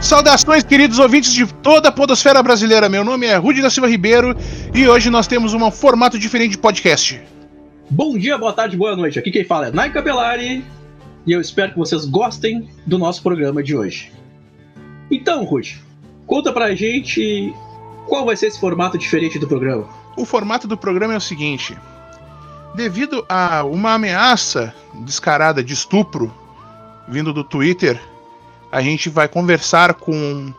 Saudações, queridos ouvintes de toda a podosfera brasileira. Meu nome é Rudi da Silva Ribeiro e hoje nós temos um formato diferente de podcast. Bom dia, boa tarde, boa noite. Aqui quem fala é Nai Capelari e eu espero que vocês gostem do nosso programa de hoje. Então, Rudi, conta pra gente qual vai ser esse formato diferente do programa. O formato do programa é o seguinte: devido a uma ameaça descarada de estupro vindo do Twitter a gente vai conversar com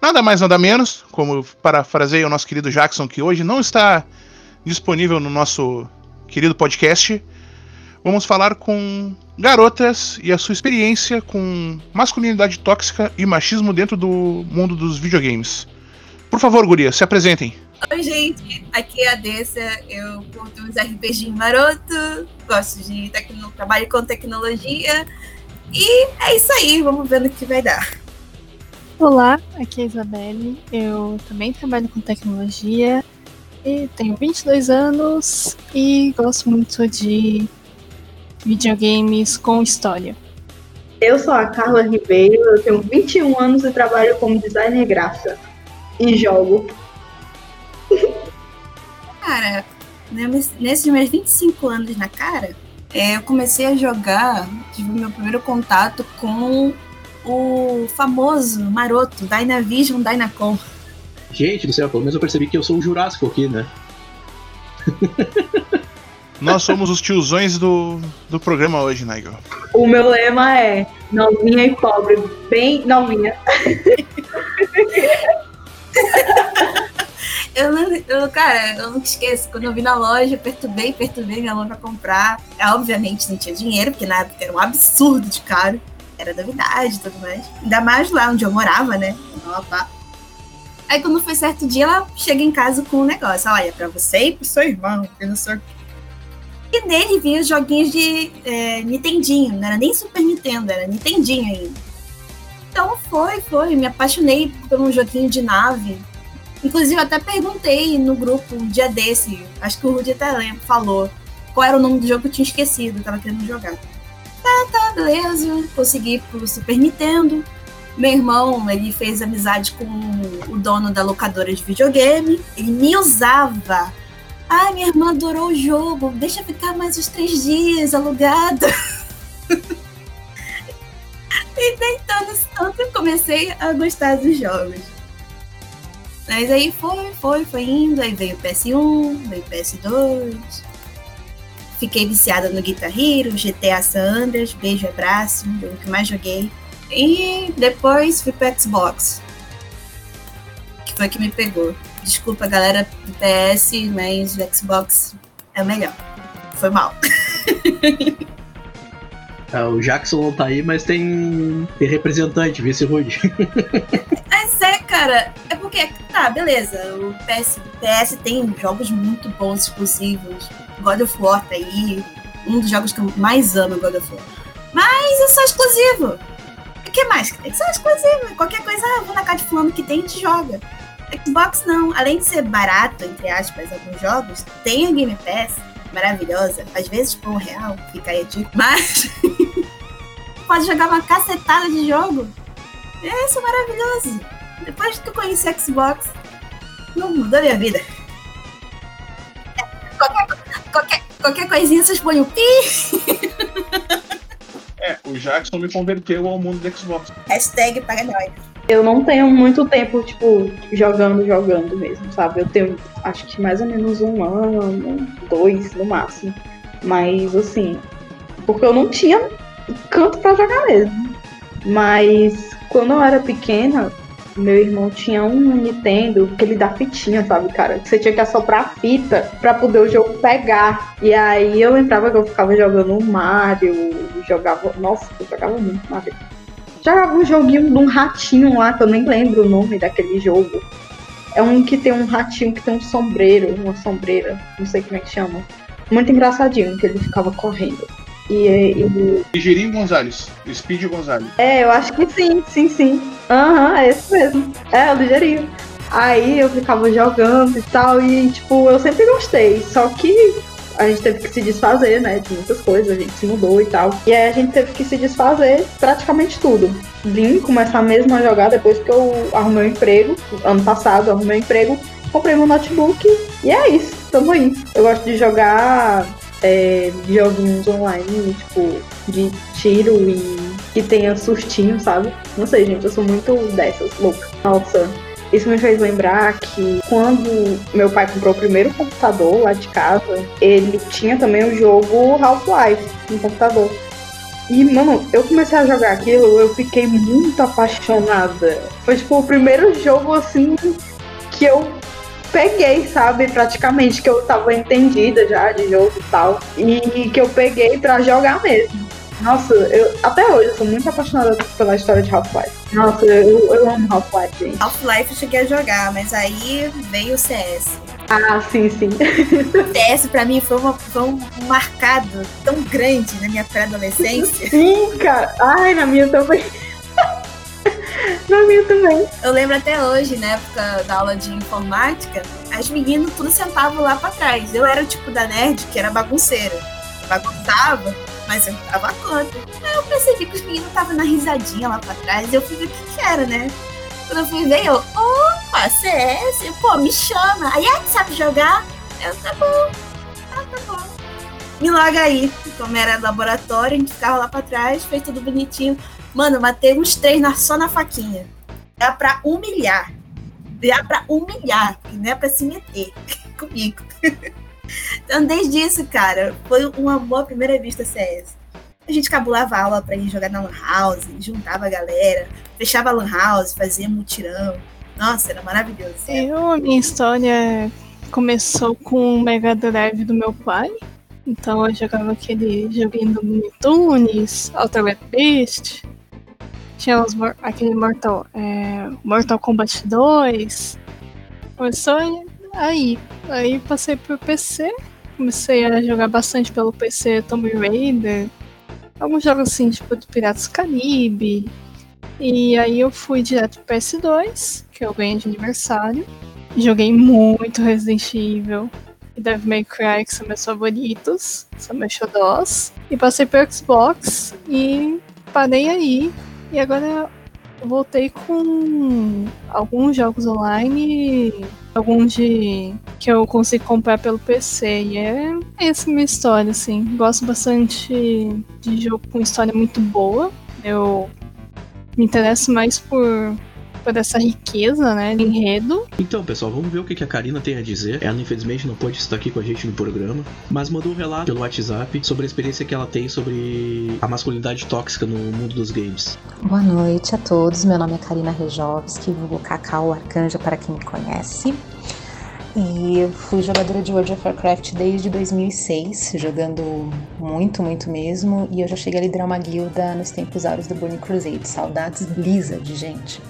nada mais nada menos, como parafraseia o nosso querido Jackson, que hoje não está disponível no nosso querido podcast. Vamos falar com garotas e a sua experiência com masculinidade tóxica e machismo dentro do mundo dos videogames. Por favor, Guria, se apresentem. Oi, gente. Aqui é a Dessa. Eu curto uns RPG maroto, gosto de tecno... trabalho com tecnologia e é isso aí, vamos ver no que vai dar. Olá, aqui é a Isabelle. Eu também trabalho com tecnologia e tenho 22 anos e gosto muito de videogames com história. Eu sou a Carla Ribeiro, eu tenho 21 anos e trabalho como designer gráfica e jogo. Cara, nesses meus 25 anos na cara, eu comecei a jogar, tive meu primeiro contato com o famoso maroto Dynavision Dynacon. Gente do céu, pelo menos eu percebi que eu sou o Jurássico aqui, né? Nós somos os tiozões do, do programa hoje, Nigel. O meu lema é novinha e pobre, bem novinha. Eu eu, cara, eu nunca esqueço. Quando eu vi na loja, perturbei, perturbei minha mãe pra comprar. Eu, obviamente não tinha dinheiro, porque na época era um absurdo de caro. Era novidade e tudo mais. Ainda mais lá onde eu morava, né? Opa. Aí quando foi certo dia, ela chega em casa com um negócio. Olha, pra você e pro seu irmão, que não sei E nele vinha os joguinhos de é, Nintendinho. Não era nem Super Nintendo, era Nintendinho ainda. Então foi, foi. Me apaixonei por um joguinho de nave Inclusive, até perguntei no grupo um dia desse, acho que o Rudy até lembra, falou qual era o nome do jogo que eu tinha esquecido, tava querendo jogar. Tá, tá, beleza. Consegui pro Super Nintendo. Meu irmão, ele fez amizade com o dono da locadora de videogame. Ele me usava. Ai, minha irmã adorou o jogo. Deixa ficar mais uns três dias alugada. e tentando tanto, eu comecei a gostar dos jogos. Mas aí foi, foi, foi indo, aí veio o PS1, veio o PS2. Fiquei viciada no Guitar Hero, GTA San Andreas, beijo, abraço, o que mais joguei. E depois fui pro Xbox. Que foi que me pegou. Desculpa, galera do PS, mas o Xbox é o melhor. Foi mal. É, o Jackson não tá aí, mas tem, tem representante, vê se Rude. Mas é, cara, é porque, tá, beleza, o PS, PS tem jogos muito bons, exclusivos. God of War tá aí, um dos jogos que eu mais amo, God of War. Mas é só exclusivo. O que mais tem? Só exclusivo. Qualquer coisa, vou na casa de fulano que tem, a gente joga. Xbox não. Além de ser barato, entre aspas, alguns jogos, tem a Game Pass maravilhosa, às vezes por um real, fica aí dica, mas pode jogar uma cacetada de jogo. É isso é maravilhoso. Depois que eu conheci Xbox, não mudou minha vida. Qualquer, qualquer, qualquer coisinha vocês põem o pi. É, o Jackson me converteu ao mundo do Xbox. Hashtag paga nós. Eu não tenho muito tempo, tipo, jogando, jogando mesmo, sabe? Eu tenho, acho que mais ou menos um ano, dois no máximo. Mas, assim, porque eu não tinha canto para jogar mesmo. Mas, quando eu era pequena, meu irmão tinha um Nintendo que ele dá fitinha, sabe, cara? Você tinha que assoprar a fita pra poder o jogo pegar. E aí eu lembrava que eu ficava jogando Mario, jogava. Nossa, eu jogava muito Mario jogava um joguinho de um ratinho lá, que eu nem lembro o nome daquele jogo. É um que tem um ratinho que tem um sombreiro, uma sombreira, não sei como é que chama. Muito engraçadinho, que ele ficava correndo. E, e... Ligeirinho Gonzalez, Speed Gonzalez. É, eu acho que sim, sim, sim. Aham, uhum, é esse mesmo. É, o Ligeirinho. Aí eu ficava jogando e tal, e tipo, eu sempre gostei. Só que a gente teve que se desfazer, né, de muitas coisas, a gente se mudou e tal. E aí a gente teve que se desfazer praticamente tudo. Vim começar mesmo a jogar depois que eu arrumei um emprego, ano passado eu arrumei um emprego, comprei meu notebook e é isso, tamo aí. Eu gosto de jogar é, joguinhos online, tipo, de tiro e que tenha sustinho, sabe? Não sei, gente, eu sou muito dessas, louca. Nossa, isso me fez lembrar que quando meu pai comprou o primeiro computador lá de casa, ele tinha também o jogo Half-Life no computador. E, mano, eu comecei a jogar aquilo, eu fiquei muito apaixonada. Foi, tipo, o primeiro jogo, assim, que eu peguei, sabe, praticamente, que eu tava entendida já de jogo e tal. E que eu peguei pra jogar mesmo. Nossa, eu, até hoje eu sou muito apaixonada pela história de Half-Life. Nossa, eu, eu amo Half-Life, gente. Half-Life eu cheguei a jogar, mas aí veio o CS. Ah, sim, sim. O CS pra mim foi, uma, foi um marcado tão grande na minha pré-adolescência. Sim, cara. Ai, na minha também. Também. Eu lembro até hoje, na época da aula de informática, as meninas tudo sentavam lá pra trás. Eu era o tipo da nerd que era bagunceira. Bagunçava mas eu tava conta. Aí eu percebi que os meninos estavam na risadinha lá pra trás e eu fui ver o que, que era, né? Quando eu fui ver, eu, opa, CS, pô, me chama. Aí, ah, sabe jogar? Eu, tá bom, ah, tá bom. Me loga aí. Como era laboratório, a gente ficava lá pra trás, fez tudo bonitinho. Mano, matei uns três na, só na faquinha. Dá pra humilhar. Dá pra humilhar, não é pra se meter comigo. Então, desde isso, cara, foi uma boa primeira vista CS. A gente cabulava aula pra ir jogar na Lan House, juntava a galera, fechava a Lan House, fazia mutirão. Nossa, era maravilhoso. Eu, a minha história começou com o Mega Drive do meu pai. Então eu jogava aquele joguinho do Looney Tunes, Beast. Tinha os, aquele Mortal, é, Mortal Kombat 2. Começou Aí, aí passei pro PC, comecei a jogar bastante pelo PC Tomb Raider, alguns jogos assim, tipo do Piratas Caribe. E aí eu fui direto pro PS2, que eu ganhei de aniversário. Joguei muito Resident Evil e Devil May Cry, que são meus favoritos, são meus xodós. E passei pro Xbox e parei aí. E agora voltei com alguns jogos online, alguns de que eu consigo comprar pelo PC. E é essa minha história, assim. Gosto bastante de jogo com história muito boa. Eu me interesso mais por por essa riqueza, né, de enredo. Então, pessoal, vamos ver o que a Karina tem a dizer. Ela, infelizmente, não pode estar aqui com a gente no programa, mas mandou um relato pelo WhatsApp sobre a experiência que ela tem sobre a masculinidade tóxica no mundo dos games. Boa noite a todos. Meu nome é Karina Rejovski, vulgo Cacau Arcanja para quem me conhece. E fui jogadora de World of Warcraft desde 2006, jogando muito, muito mesmo. E eu já cheguei a liderar uma guilda nos tempos áureos do Burning Crusade. Saudades Blizzard, gente.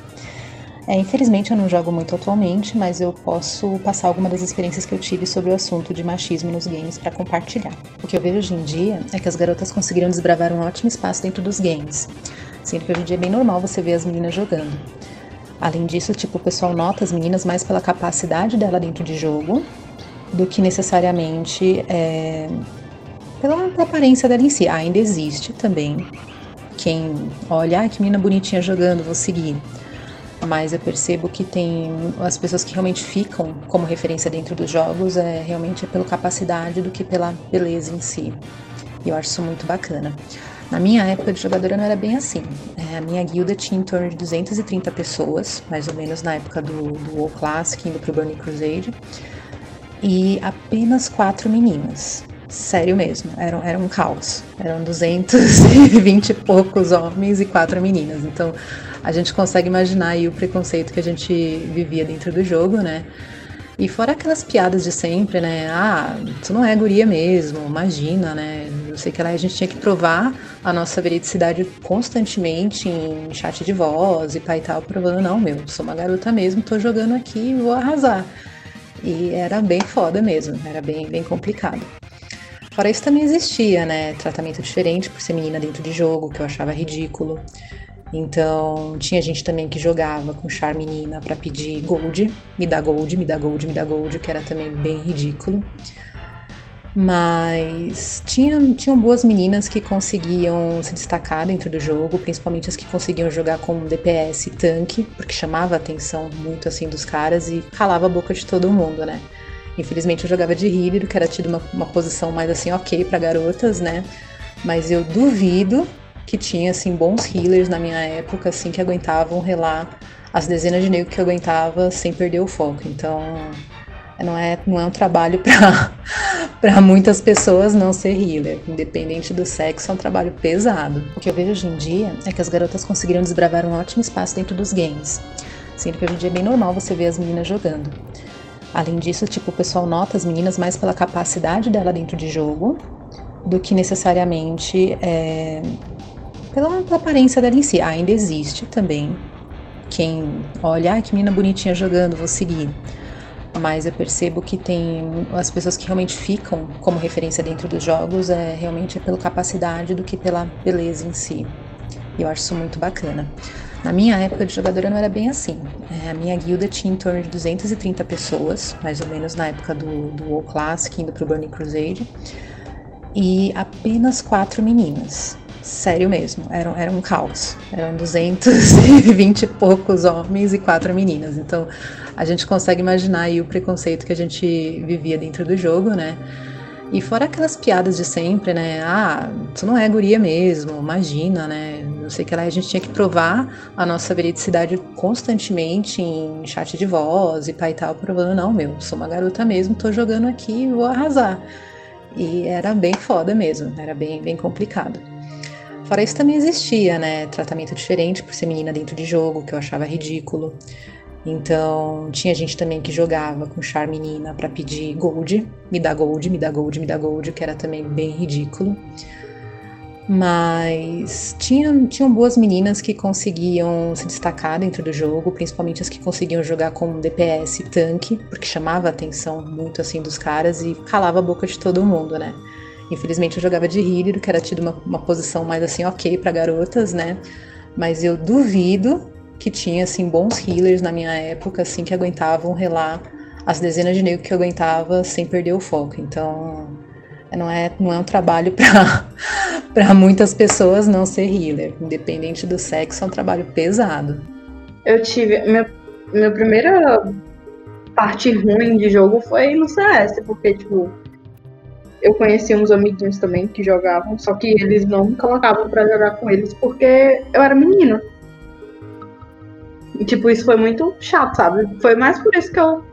É, infelizmente eu não jogo muito atualmente, mas eu posso passar alguma das experiências que eu tive sobre o assunto de machismo nos games para compartilhar. O que eu vejo hoje em dia é que as garotas conseguiram desbravar um ótimo espaço dentro dos games, sendo que hoje em dia é bem normal você ver as meninas jogando. Além disso, tipo, o pessoal nota as meninas mais pela capacidade dela dentro de jogo do que necessariamente é, pela aparência dela em si. Ainda existe também quem olha, ah, que menina bonitinha jogando, vou seguir mas eu percebo que tem as pessoas que realmente ficam como referência dentro dos jogos é realmente é pela capacidade do que pela beleza em si. E eu acho isso muito bacana. Na minha época de jogadora não era bem assim. É, a minha guilda tinha em torno de 230 pessoas, mais ou menos na época do, do WoW Classic, indo pro Burning Crusade. E apenas quatro meninas. Sério mesmo, era, era um caos. Eram 220 e poucos homens e quatro meninas. Então a gente consegue imaginar aí o preconceito que a gente vivia dentro do jogo, né? E fora aquelas piadas de sempre, né? Ah, tu não é guria mesmo, imagina, né? Eu sei que lá a gente tinha que provar a nossa veridicidade constantemente em chat de voz e pai e tal, provando, não, meu, sou uma garota mesmo, tô jogando aqui e vou arrasar. E era bem foda mesmo, era bem, bem complicado. Fora isso também existia, né? Tratamento diferente por ser menina dentro de jogo, que eu achava ridículo. Então, tinha gente também que jogava com char menina para pedir gold, me dá gold, me dá gold, me dá gold, que era também bem ridículo. Mas tinha, tinham boas meninas que conseguiam se destacar dentro do jogo, principalmente as que conseguiam jogar com DPS tanque, porque chamava a atenção muito assim dos caras e calava a boca de todo mundo, né? Infelizmente eu jogava de healer, que era tido uma, uma posição mais assim ok para garotas, né? Mas eu duvido que tinha assim bons healers na minha época assim que aguentavam relar as dezenas de negros que eu aguentava sem perder o foco. Então, não é, não é um trabalho para muitas pessoas não ser healer. Independente do sexo, é um trabalho pesado. O que eu vejo hoje em dia é que as garotas conseguiram desbravar um ótimo espaço dentro dos games. Sendo que hoje em dia é bem normal você ver as meninas jogando. Além disso, tipo, o pessoal nota as meninas mais pela capacidade dela dentro de jogo do que necessariamente é, pela, pela aparência dela em si. Ainda existe também quem olha, ah, que menina bonitinha jogando, vou seguir mas eu percebo que tem as pessoas que realmente ficam como referência dentro dos jogos é realmente é pela capacidade do que pela beleza em si. E eu acho isso muito bacana. Na minha época de jogadora não era bem assim. É, a minha guilda tinha em torno de 230 pessoas, mais ou menos na época do, do WoW Classic, indo pro Burning Crusade. E apenas quatro meninas. Sério mesmo, era, era um caos. Eram 220 e poucos homens e quatro meninas. Então, a gente consegue imaginar aí o preconceito que a gente vivia dentro do jogo, né? E fora aquelas piadas de sempre, né? Ah, tu não é guria mesmo, imagina, né? Não sei o que lá. A gente tinha que provar a nossa veridicidade constantemente em chat de voz e pai e tal, provando, não, meu, sou uma garota mesmo, tô jogando aqui e vou arrasar. E era bem foda mesmo, era bem, bem complicado. Fora isso também existia, né? Tratamento diferente por ser menina dentro de jogo, que eu achava ridículo. Então, tinha gente também que jogava com char menina para pedir gold, me dá gold, me dá gold, me dá gold, que era também bem ridículo. Mas tinha, tinham boas meninas que conseguiam se destacar dentro do jogo, principalmente as que conseguiam jogar com DPS tanque, porque chamava a atenção muito assim dos caras e calava a boca de todo mundo, né? Infelizmente eu jogava de healer, que era tido uma, uma posição mais assim ok para garotas, né? Mas eu duvido que tinha assim bons healers na minha época assim que aguentavam relar as dezenas de negros que eu aguentava sem perder o foco. Então, não é, não é um trabalho para muitas pessoas não ser healer. Independente do sexo, é um trabalho pesado. Eu tive. Minha, minha primeira parte ruim de jogo foi no CS, porque, tipo, eu conheci uns amiguinhos também que jogavam, só que eles não me colocavam para jogar com eles porque eu era menina. E, tipo, isso foi muito chato, sabe? Foi mais por isso que eu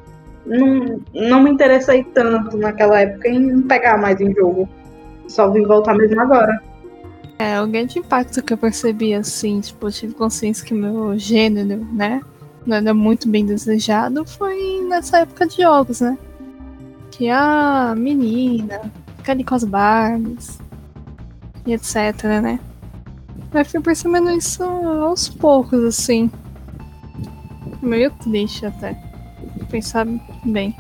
não, não me interessei tanto naquela época em pegar mais em jogo. Só vim voltar mesmo agora. É, o grande impacto que eu percebi, assim, tipo, eu tive consciência que meu gênero, né, não era muito bem desejado, foi nessa época de jogos, né? Que a menina, fica com as Barbies, e etc, né? Eu fui percebendo isso aos poucos, assim meio triste até. Pensar bem.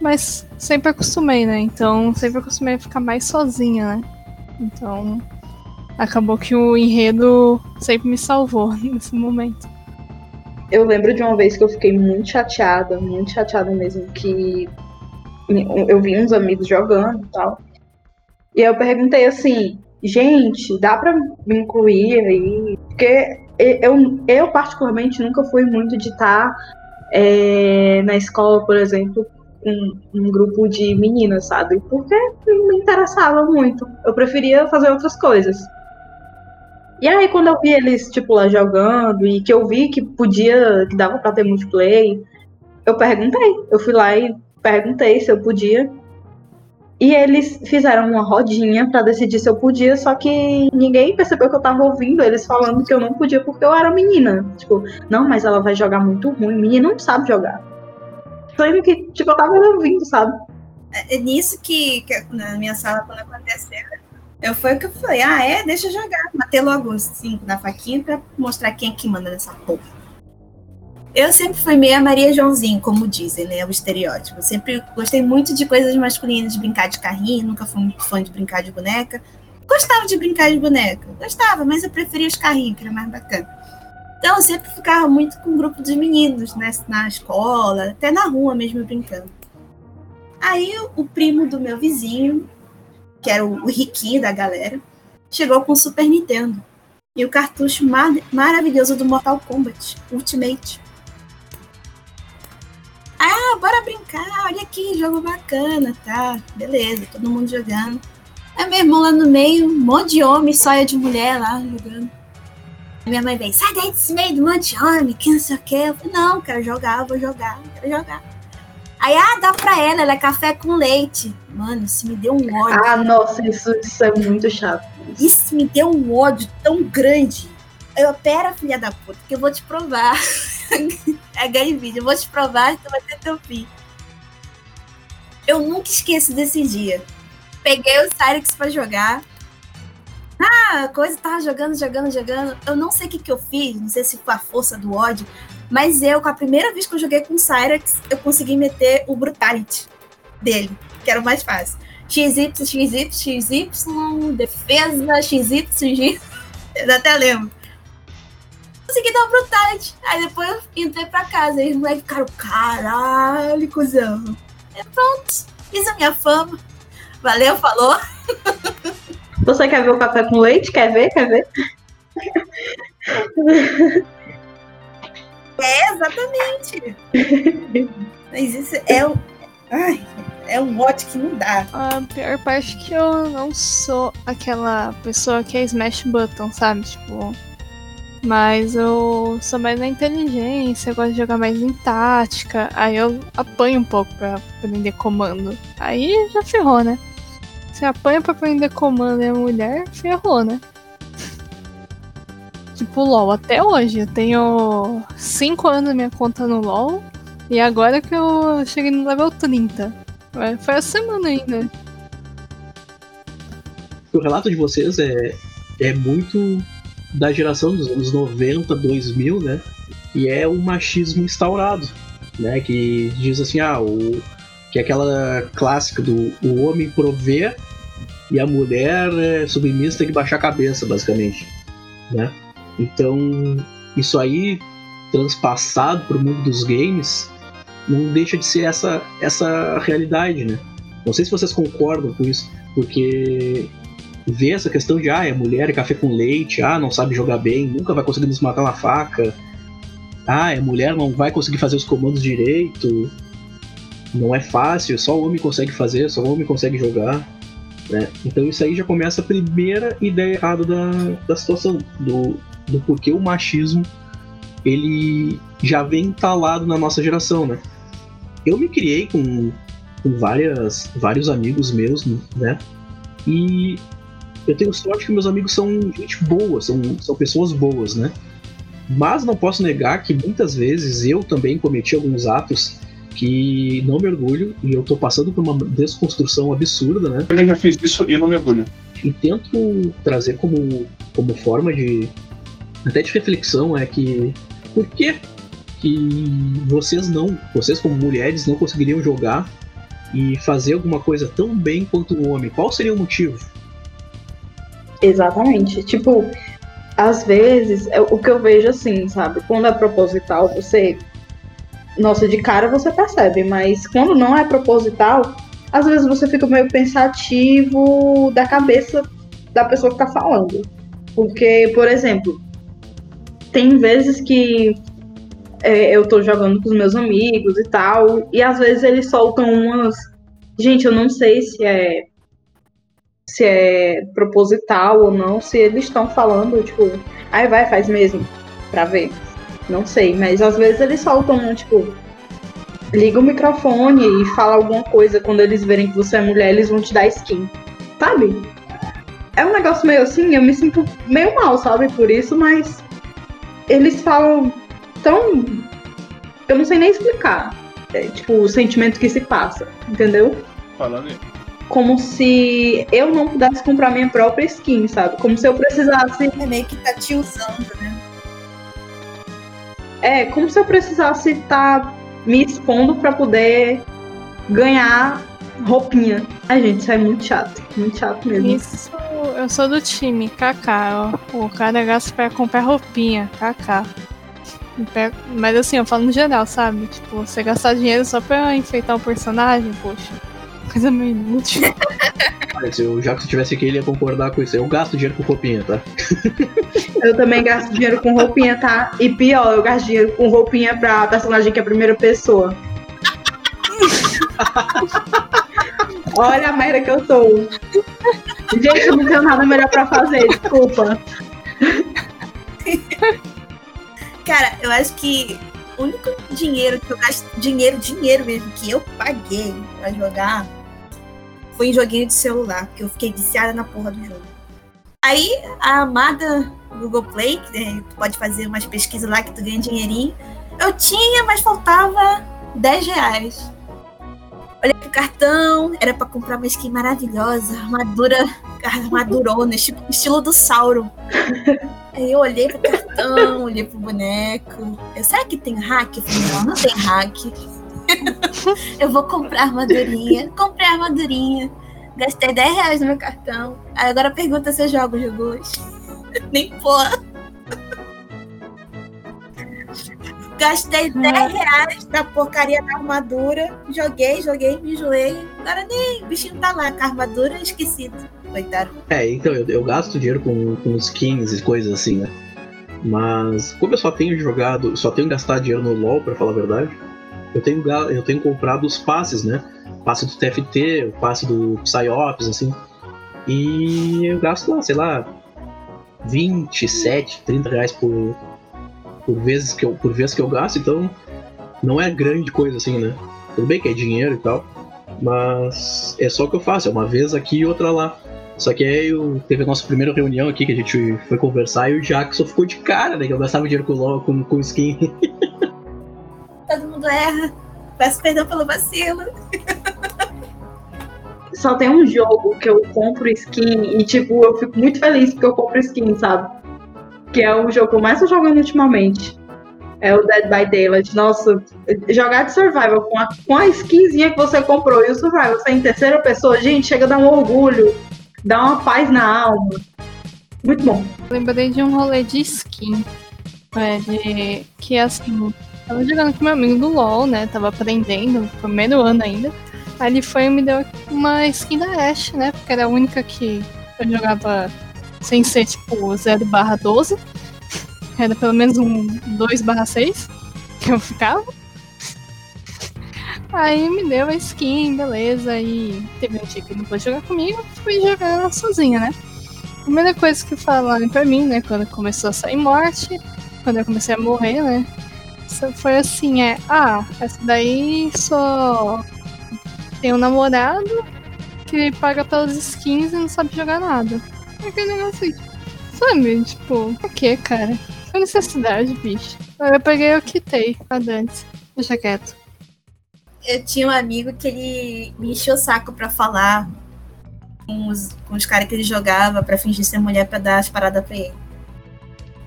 Mas sempre acostumei, né? Então sempre acostumei a ficar mais sozinha, né? Então acabou que o enredo sempre me salvou nesse momento. Eu lembro de uma vez que eu fiquei muito chateada, muito chateada mesmo, que eu vi uns amigos jogando e tal. E eu perguntei assim, gente, dá pra me incluir aí? Porque eu, eu particularmente nunca fui muito de estar é, na escola, por exemplo, com um grupo de meninas, sabe? Porque não me interessava muito. Eu preferia fazer outras coisas. E aí, quando eu vi eles, tipo, lá jogando, e que eu vi que podia, que dava pra ter multiplayer, eu perguntei. Eu fui lá e perguntei se eu podia. E eles fizeram uma rodinha para decidir se eu podia, só que ninguém percebeu que eu tava ouvindo eles falando que eu não podia porque eu era menina. Tipo, não, mas ela vai jogar muito ruim. Menina não sabe jogar. Sendo que, tipo, eu tava ouvindo, sabe? É, é nisso que, que, na minha sala, quando aconteceu, eu foi o que eu falei, ah, é, deixa eu jogar. Matei logo os cinco na faquinha pra mostrar quem é que manda nessa porra. Eu sempre fui meio Maria Joãozinho, como dizem, né? O estereótipo. Eu sempre gostei muito de coisas masculinas, de brincar de carrinho, nunca fui muito fã de brincar de boneca. Gostava de brincar de boneca, gostava, mas eu preferia os carrinhos, que era mais bacana. Então eu sempre ficava muito com um grupo de meninos, né? Na escola, até na rua mesmo brincando. Aí o primo do meu vizinho, que era o riquinho da galera, chegou com o Super Nintendo. E o cartucho mar maravilhoso do Mortal Kombat Ultimate. Ah, bora brincar, olha aqui, jogo bacana, tá? Beleza, todo mundo jogando. Aí meu irmão lá no meio, um monte de homem, sóia de mulher lá jogando. Aí minha mãe vem, sai daí desse meio do monte de homem, que não sei o quê. Eu falei, não, quero jogar, vou jogar, quero jogar. Aí, ah, dá pra ela, ela é café com leite. Mano, isso me deu um ódio. Ah, nossa, isso, isso é muito chato. Isso me deu um ódio tão grande. Eu, pera, filha da puta, que eu vou te provar. é game vídeo, eu vou te provar tu vai ter teu fim. Eu nunca esqueço desse dia. Peguei o Cyrix pra jogar. Ah, a coisa tava jogando, jogando, jogando. Eu não sei o que, que eu fiz, não sei se foi a força do ódio, mas eu, com a primeira vez que eu joguei com o Cyrax, eu consegui meter o Brutality dele, que era o mais fácil. XY, XY, XY, defesa, XY, XY. Eu até lembro. Consegui dar o Brutality. Aí depois eu entrei pra casa. E os moleques ficaram, caralho, cuzão. E pronto, fiz a minha fama. Valeu, falou. Você quer ver o café com leite? Quer ver? Quer ver? É, exatamente. Mas isso é um. Ai, é um mote que não dá. A pior parte é que eu não sou aquela pessoa que é smash button, sabe? Tipo. Mas eu sou mais na inteligência, gosto de jogar mais em tática. Aí eu apanho um pouco pra aprender comando. Aí já ferrou, né? Se apanha pra aprender comando e a mulher, ferrou, né? Tipo, LOL, até hoje. Eu tenho 5 anos minha conta no LOL. E agora que eu cheguei no level 30. Foi a semana ainda. O relato de vocês é, é muito da geração dos anos 90, 2000, né? E é um machismo instaurado, né? Que diz assim, ah, o, que é aquela clássica do o homem prover e a mulher é submissa tem que baixar a cabeça, basicamente, né? Então, isso aí, transpassado para o mundo dos games, não deixa de ser essa, essa realidade, né? Não sei se vocês concordam com isso, porque ver essa questão de ah, é mulher, é café com leite, ah, não sabe jogar bem, nunca vai conseguir nos matar na faca, ah, é mulher, não vai conseguir fazer os comandos direito, não é fácil, só o homem consegue fazer, só o homem consegue jogar. Né? Então isso aí já começa a primeira ideia errada da, da situação, do, do porquê o machismo ele já vem entalado na nossa geração, né? Eu me criei com, com várias, vários amigos meus, né? E eu tenho sorte que meus amigos são gente boa, são, são pessoas boas, né? Mas não posso negar que muitas vezes eu também cometi alguns atos que não me orgulho e eu tô passando por uma desconstrução absurda, né? Eu já fiz isso e não me orgulho. E tento trazer como, como forma de, até de reflexão é que por que que vocês não, vocês como mulheres não conseguiriam jogar e fazer alguma coisa tão bem quanto um homem? Qual seria o motivo? Exatamente. Tipo, às vezes, é o que eu vejo assim, sabe? Quando é proposital, você. Nossa, de cara você percebe, mas quando não é proposital, às vezes você fica meio pensativo da cabeça da pessoa que tá falando. Porque, por exemplo, tem vezes que é, eu tô jogando com os meus amigos e tal, e às vezes eles soltam umas. Gente, eu não sei se é se é proposital ou não, se eles estão falando, tipo, aí vai, faz mesmo, pra ver. Não sei, mas às vezes eles soltam, tipo, liga o microfone e fala alguma coisa quando eles verem que você é mulher, eles vão te dar skin. Sabe? É um negócio meio assim, eu me sinto meio mal, sabe, por isso, mas eles falam tão. Eu não sei nem explicar. É, tipo, o sentimento que se passa, entendeu? Falando. Como se eu não pudesse comprar minha própria skin, sabe? Como se eu precisasse. É meio que tá te usando, né? É, como se eu precisasse estar tá me expondo para poder ganhar roupinha. Ai, gente, isso é muito chato. Muito chato mesmo. Isso, eu sou do time, KK. Ó. O cara gasta pra comprar roupinha, KK. Mas assim, eu falo no geral, sabe? Tipo, você gastar dinheiro só pra enfeitar o personagem, poxa. Coisa meio inútil. Se o Jackson tivesse aqui, ele ia concordar com isso. Eu gasto dinheiro com roupinha, tá? Eu também gasto dinheiro com roupinha, tá? E pior, eu gasto dinheiro com roupinha pra personagem que é a primeira pessoa. Olha a merda que eu sou. Gente, eu não tenho nada melhor pra fazer, desculpa. Cara, eu acho que o único dinheiro que eu gasto, dinheiro, dinheiro mesmo, que eu paguei pra jogar foi em joguinho de celular, porque eu fiquei viciada na porra do jogo. Aí, a amada Google Play, que né, tu pode fazer umas pesquisas lá que tu ganha dinheirinho, eu tinha, mas faltava 10 reais. Olhei pro cartão, era pra comprar uma skin maravilhosa, armadura, armadurona, estilo, estilo do Sauron. Aí eu olhei pro cartão, olhei pro boneco. Eu, será que tem hack? Eu falei, não, não tem hack. eu vou comprar armadurinha. Comprei a armadurinha. Gastei 10 reais no meu cartão. Aí agora pergunta se eu jogo jogos. Nem porra. Gastei 10 reais da porcaria da armadura. Joguei, joguei, me enjoei. Agora nem o bichinho tá lá com a armadura esquecido. Coitado. É, então eu, eu gasto dinheiro com, com skins e coisas assim, né? Mas como eu só tenho jogado, só tenho gastado dinheiro no LoL, pra falar a verdade, eu tenho, eu tenho comprado os passes, né? Passe do TFT, o passe do Psyops, assim. E eu gasto lá, sei lá, 27, 30 reais por, por, vezes que eu, por vez que eu gasto, então não é grande coisa assim, né? Tudo bem que é dinheiro e tal, mas é só o que eu faço, é uma vez aqui e outra lá. Só que aí eu, teve a nossa primeira reunião aqui que a gente foi conversar e o Jackson ficou de cara, né? Que eu gastava dinheiro com, com, com skin. Mundo erra. Peço perdão pelo vacilo. Só tem um jogo que eu compro skin e, tipo, eu fico muito feliz porque eu compro skin, sabe? Que é o jogo que eu mais tô jogando ultimamente. É o Dead by Daylight. Nossa, jogar de survival com a, com a skinzinha que você comprou e o survival você é em terceira pessoa, gente, chega a dar um orgulho, dá uma paz na alma. Muito bom. Lembrei de um rolê de skin. É, de, que assim, tava jogando com meu amigo do LOL, né? Tava aprendendo, primeiro ano ainda. Aí ele foi e me deu uma skin da Ashe, né? Porque era a única que eu jogava sem ser tipo 0 barra 12. Era pelo menos um 2 barra 6 que eu ficava. Aí me deu a skin, beleza. E teve um dia que não pôde jogar comigo, fui jogar sozinha, né? Primeira coisa que falaram pra mim, né, quando começou a sair morte, quando eu comecei a morrer, né? Foi assim, é, ah, essa daí só tem um namorado que paga pelas skins e não sabe jogar nada. Aquele negócio assim. Sabe, tipo, por que, cara? Foi necessidade, bicho. Eu peguei eu quitei a Dante. Deixa quieto. Eu tinha um amigo que ele me encheu o saco pra falar com os, com os caras que ele jogava pra fingir ser mulher pra dar as paradas pra ele.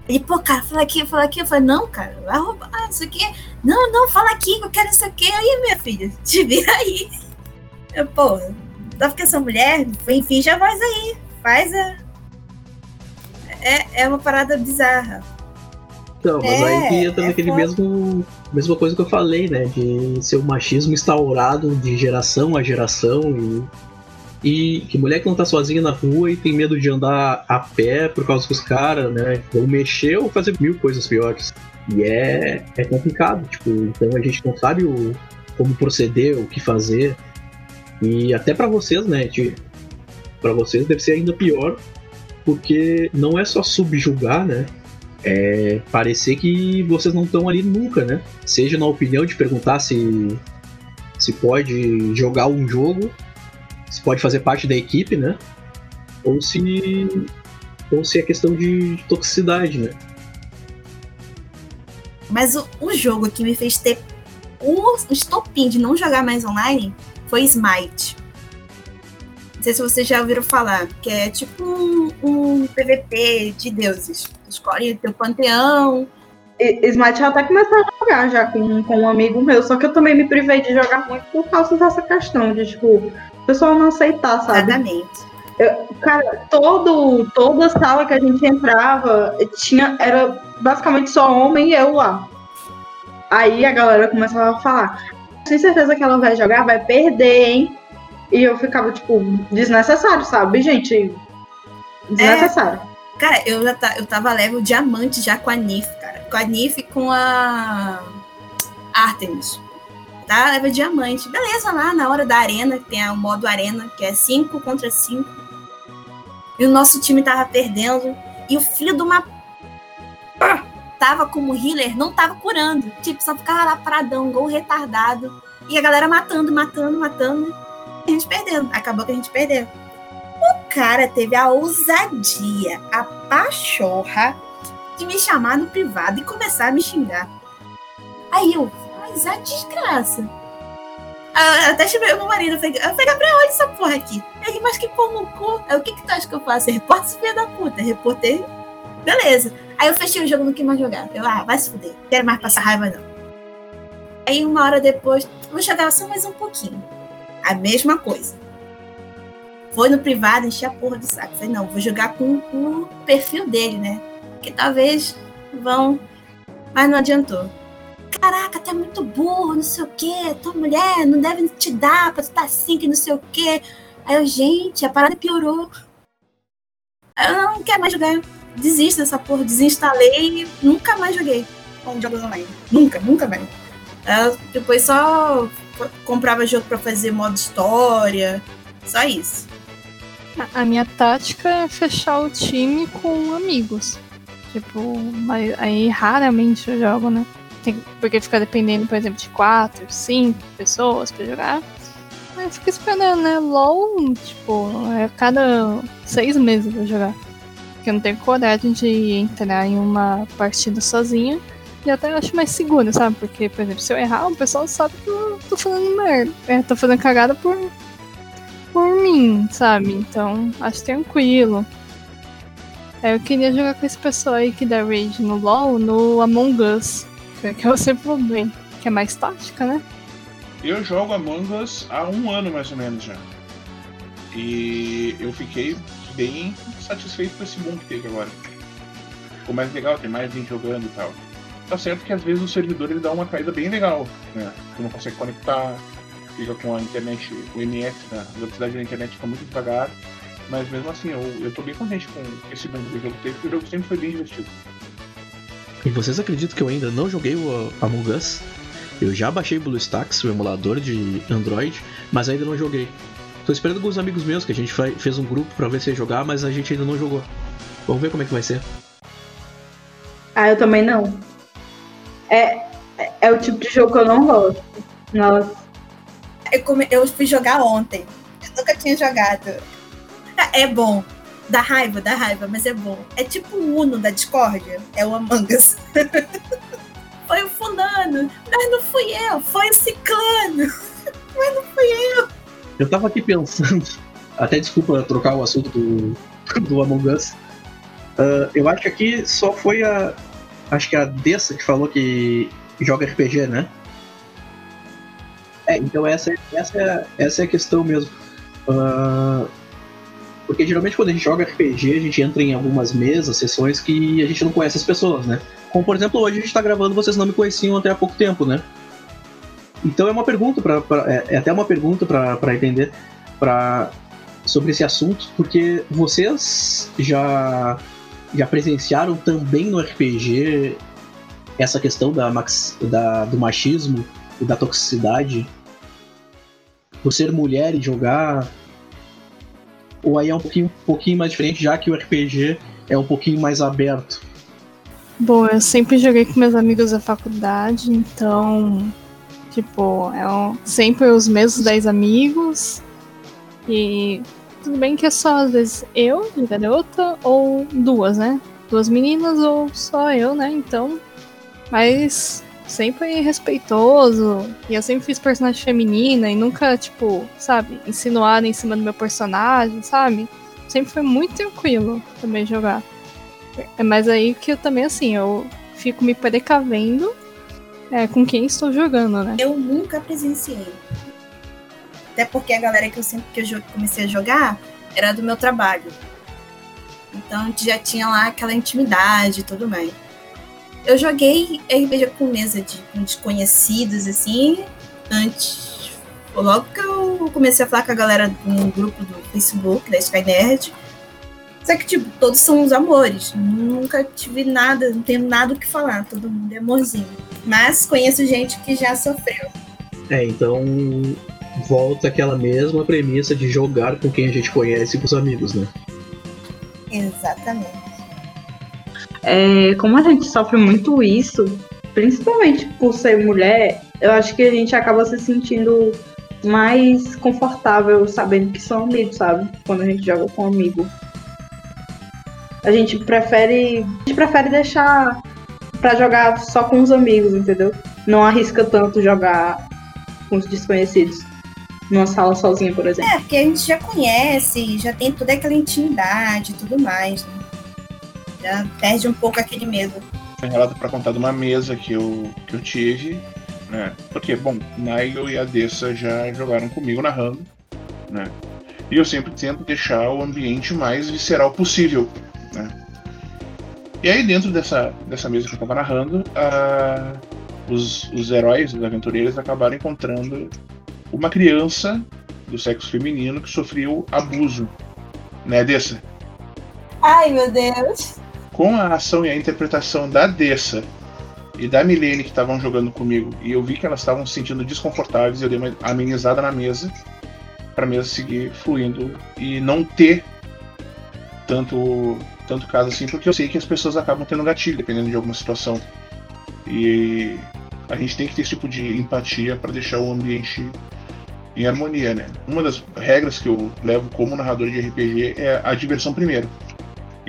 Ele, pô, cara, fala aqui, fala aqui. Eu falei, não, cara, vai roubar isso aqui. Não, não, fala aqui, eu quero isso aqui. Aí, minha filha, te vira aí. Eu, pô, só porque sou mulher, enfim, já voz aí. Faz a. É, é uma parada bizarra. Então, mas É, aí entra é naquele foda. mesmo. Mesma coisa que eu falei, né? De ser o machismo instaurado de geração a geração e. E que mulher que não tá sozinha na rua e tem medo de andar a pé por causa que os caras, né? Vão mexer ou fazer mil coisas piores. E é, é complicado, tipo, então a gente não sabe o, como proceder, o que fazer. E até pra vocês, né? Pra vocês deve ser ainda pior, porque não é só subjugar, né? é parecer que vocês não estão ali nunca, né? Seja na opinião de perguntar se se pode jogar um jogo, se pode fazer parte da equipe, né? Ou se ou se é questão de toxicidade, né? Mas o, o jogo que me fez ter o estopim de não jogar mais online foi Smite. Não sei se vocês já ouviram falar, que é tipo um, um PVP de deuses. Escolhe o teu panteão. E- Smite eu até comecei a jogar já com, com um amigo meu, só que eu também me privei de jogar muito por causa dessa questão de, tipo, o pessoal não aceitar, sabe? Exatamente. Cara, todo, toda sala que a gente entrava tinha, era basicamente só homem e eu lá. Aí a galera começava a falar: Tem certeza que ela vai jogar? Vai perder, hein? E eu ficava, tipo, desnecessário, sabe, gente? Desnecessário. É, cara, eu já tá, eu tava level diamante já com a Nif, cara. Com a Nif e com a Artemis. Tá? Level diamante. Beleza, lá na hora da arena, tem o modo arena, que é 5 contra 5. E o nosso time tava perdendo. E o filho de uma. Tava como healer, não tava curando. Tipo, só ficava lá paradão, gol retardado. E a galera matando, matando, matando. E a gente perdendo. Acabou que a gente perdeu. O cara teve a ousadia, a pachorra de me chamar no privado e começar a me xingar. Aí eu, mas a desgraça. Eu até chamei meu marido, eu falei, Gabriel, olha essa porra aqui. Ele, mas que pão no cu. Aí, o que que tu acha que eu faço? Esse filho da puta. Reportei, beleza. Aí eu fechei o jogo, não quis mais jogar. Eu, ah, vai se fuder. Quero mais passar raiva, não. Aí uma hora depois, vou jogar só mais um pouquinho. A mesma coisa. Foi no privado, enchi a porra do saco. Falei, não, vou jogar com o perfil dele, né? Que talvez vão. Mas não adiantou. Caraca, tu é muito burro, não sei o quê. Tua mulher não deve te dar pra tu estar tá assim, que não sei o quê. Aí eu, gente, a parada piorou. Eu não quero mais jogar. Desisto dessa porra. Desinstalei e nunca mais joguei com jogos online. Nunca, nunca mais. Eu depois só comprava jogo para fazer modo história. Só isso. A minha tática é fechar o time com amigos. Tipo, aí raramente eu jogo, né? Tem, porque fica dependendo, por exemplo, de quatro, cinco pessoas pra jogar. Aí fica esperando, né? LOL, tipo, é cada seis meses pra jogar. Porque eu não tenho coragem de entrar em uma partida sozinha. E até acho mais seguro, sabe? Porque, por exemplo, se eu errar, o pessoal sabe que eu tô fazendo merda. É, tô fazendo cagada por, por mim, sabe? Então, acho tranquilo. Eu queria jogar com esse pessoal aí que dá rage no LoL, no Among Us. Que é o seu problema. Que é mais tática, né? Eu jogo Among Us há um ano mais ou menos já. E eu fiquei bem satisfeito com esse boom que teve agora. Ficou mais legal, tem mais gente jogando e tal. Tá certo que às vezes o servidor ele dá uma caída bem legal, né? Tu não consegue conectar, fica com a internet, o MS, né? a velocidade da internet fica muito devagar. Mas mesmo assim, eu, eu tô bem contente com esse mundo que o jogo teve, porque o jogo sempre foi bem divertido. E vocês acreditam que eu ainda não joguei o Among Us? Eu já baixei o BlueStacks, o emulador de Android, mas ainda não joguei. Tô esperando alguns amigos meus que a gente fez um grupo para ver se ia jogar, mas a gente ainda não jogou. Vamos ver como é que vai ser. Ah, eu também não. É, é o tipo de jogo que eu não gosto. Nossa. Eu, come, eu fui jogar ontem. Eu nunca tinha jogado. É bom. Dá raiva, dá raiva, mas é bom. É tipo o Uno da Discord. É o Among Us. foi o fulano. Mas não fui eu. Foi o ciclano. Mas não fui eu. Eu tava aqui pensando. Até desculpa trocar o assunto do, do Among Us. Uh, eu acho que aqui só foi a, acho que é a Dessa que falou que joga RPG, né? É, então essa, essa, é, essa é a questão mesmo. Uh, porque geralmente quando a gente joga RPG, a gente entra em algumas mesas, sessões que a gente não conhece as pessoas, né? Como por exemplo, hoje a gente tá gravando, vocês não me conheciam até há pouco tempo, né? Então é uma pergunta para é, é, até uma pergunta para entender para sobre esse assunto, porque vocês já já presenciaram também no RPG essa questão da, da, do machismo e da toxicidade? Por ser mulher e jogar? Ou aí é um pouquinho, um pouquinho mais diferente, já que o RPG é um pouquinho mais aberto? Bom, eu sempre joguei com meus amigos da faculdade, então, tipo, é um, sempre os mesmos 10 amigos. E tudo bem que é só, às vezes, eu de garota ou duas, né? Duas meninas ou só eu, né? Então. Mas sempre respeitoso. E eu sempre fiz personagem feminina e nunca, tipo, sabe, insinuada em cima do meu personagem, sabe? Sempre foi muito tranquilo também jogar. É mais aí que eu também, assim, eu fico me precavendo é, com quem estou jogando, né? Eu nunca presenciei até porque a galera que eu sempre que eu comecei a jogar era do meu trabalho. Então já tinha lá aquela intimidade e tudo mais. Eu joguei RPG com mesa de com desconhecidos, assim, antes. Logo que eu comecei a falar com a galera no grupo do Facebook, da Sky Nerd. Só que, tipo, todos são uns amores. Nunca tive nada, não tenho nada o que falar. Todo mundo é amorzinho. Mas conheço gente que já sofreu. É, então volta aquela mesma premissa de jogar com quem a gente conhece e com os amigos, né? Exatamente. É, como a gente sofre muito isso, principalmente por ser mulher, eu acho que a gente acaba se sentindo mais confortável sabendo que são amigos, sabe? Quando a gente joga com um amigo. A gente prefere. A gente prefere deixar pra jogar só com os amigos, entendeu? Não arrisca tanto jogar com os desconhecidos. Numa sala sozinha, por exemplo. É, porque a gente já conhece, já tem toda aquela intimidade e tudo mais, né? Já perde um pouco aquele medo. Tem um relato pra contar de uma mesa que eu, que eu tive, né? Porque, bom, Nigel e a Dessa já jogaram comigo narrando, né? E eu sempre tento deixar o ambiente mais visceral possível, né? E aí, dentro dessa, dessa mesa que eu tava narrando, ah, os, os heróis, os aventureiros, acabaram encontrando uma criança do sexo feminino que sofreu abuso, né, Dessa? Ai, meu Deus. Com a ação e a interpretação da Dessa e da Milene que estavam jogando comigo, e eu vi que elas estavam se sentindo desconfortáveis, eu dei uma amenizada na mesa para a mesa seguir fluindo e não ter tanto tanto caso assim, porque eu sei que as pessoas acabam tendo gatilho dependendo de alguma situação. E a gente tem que ter esse tipo de empatia para deixar o ambiente em harmonia, né? Uma das regras que eu levo como narrador de RPG é a diversão primeiro.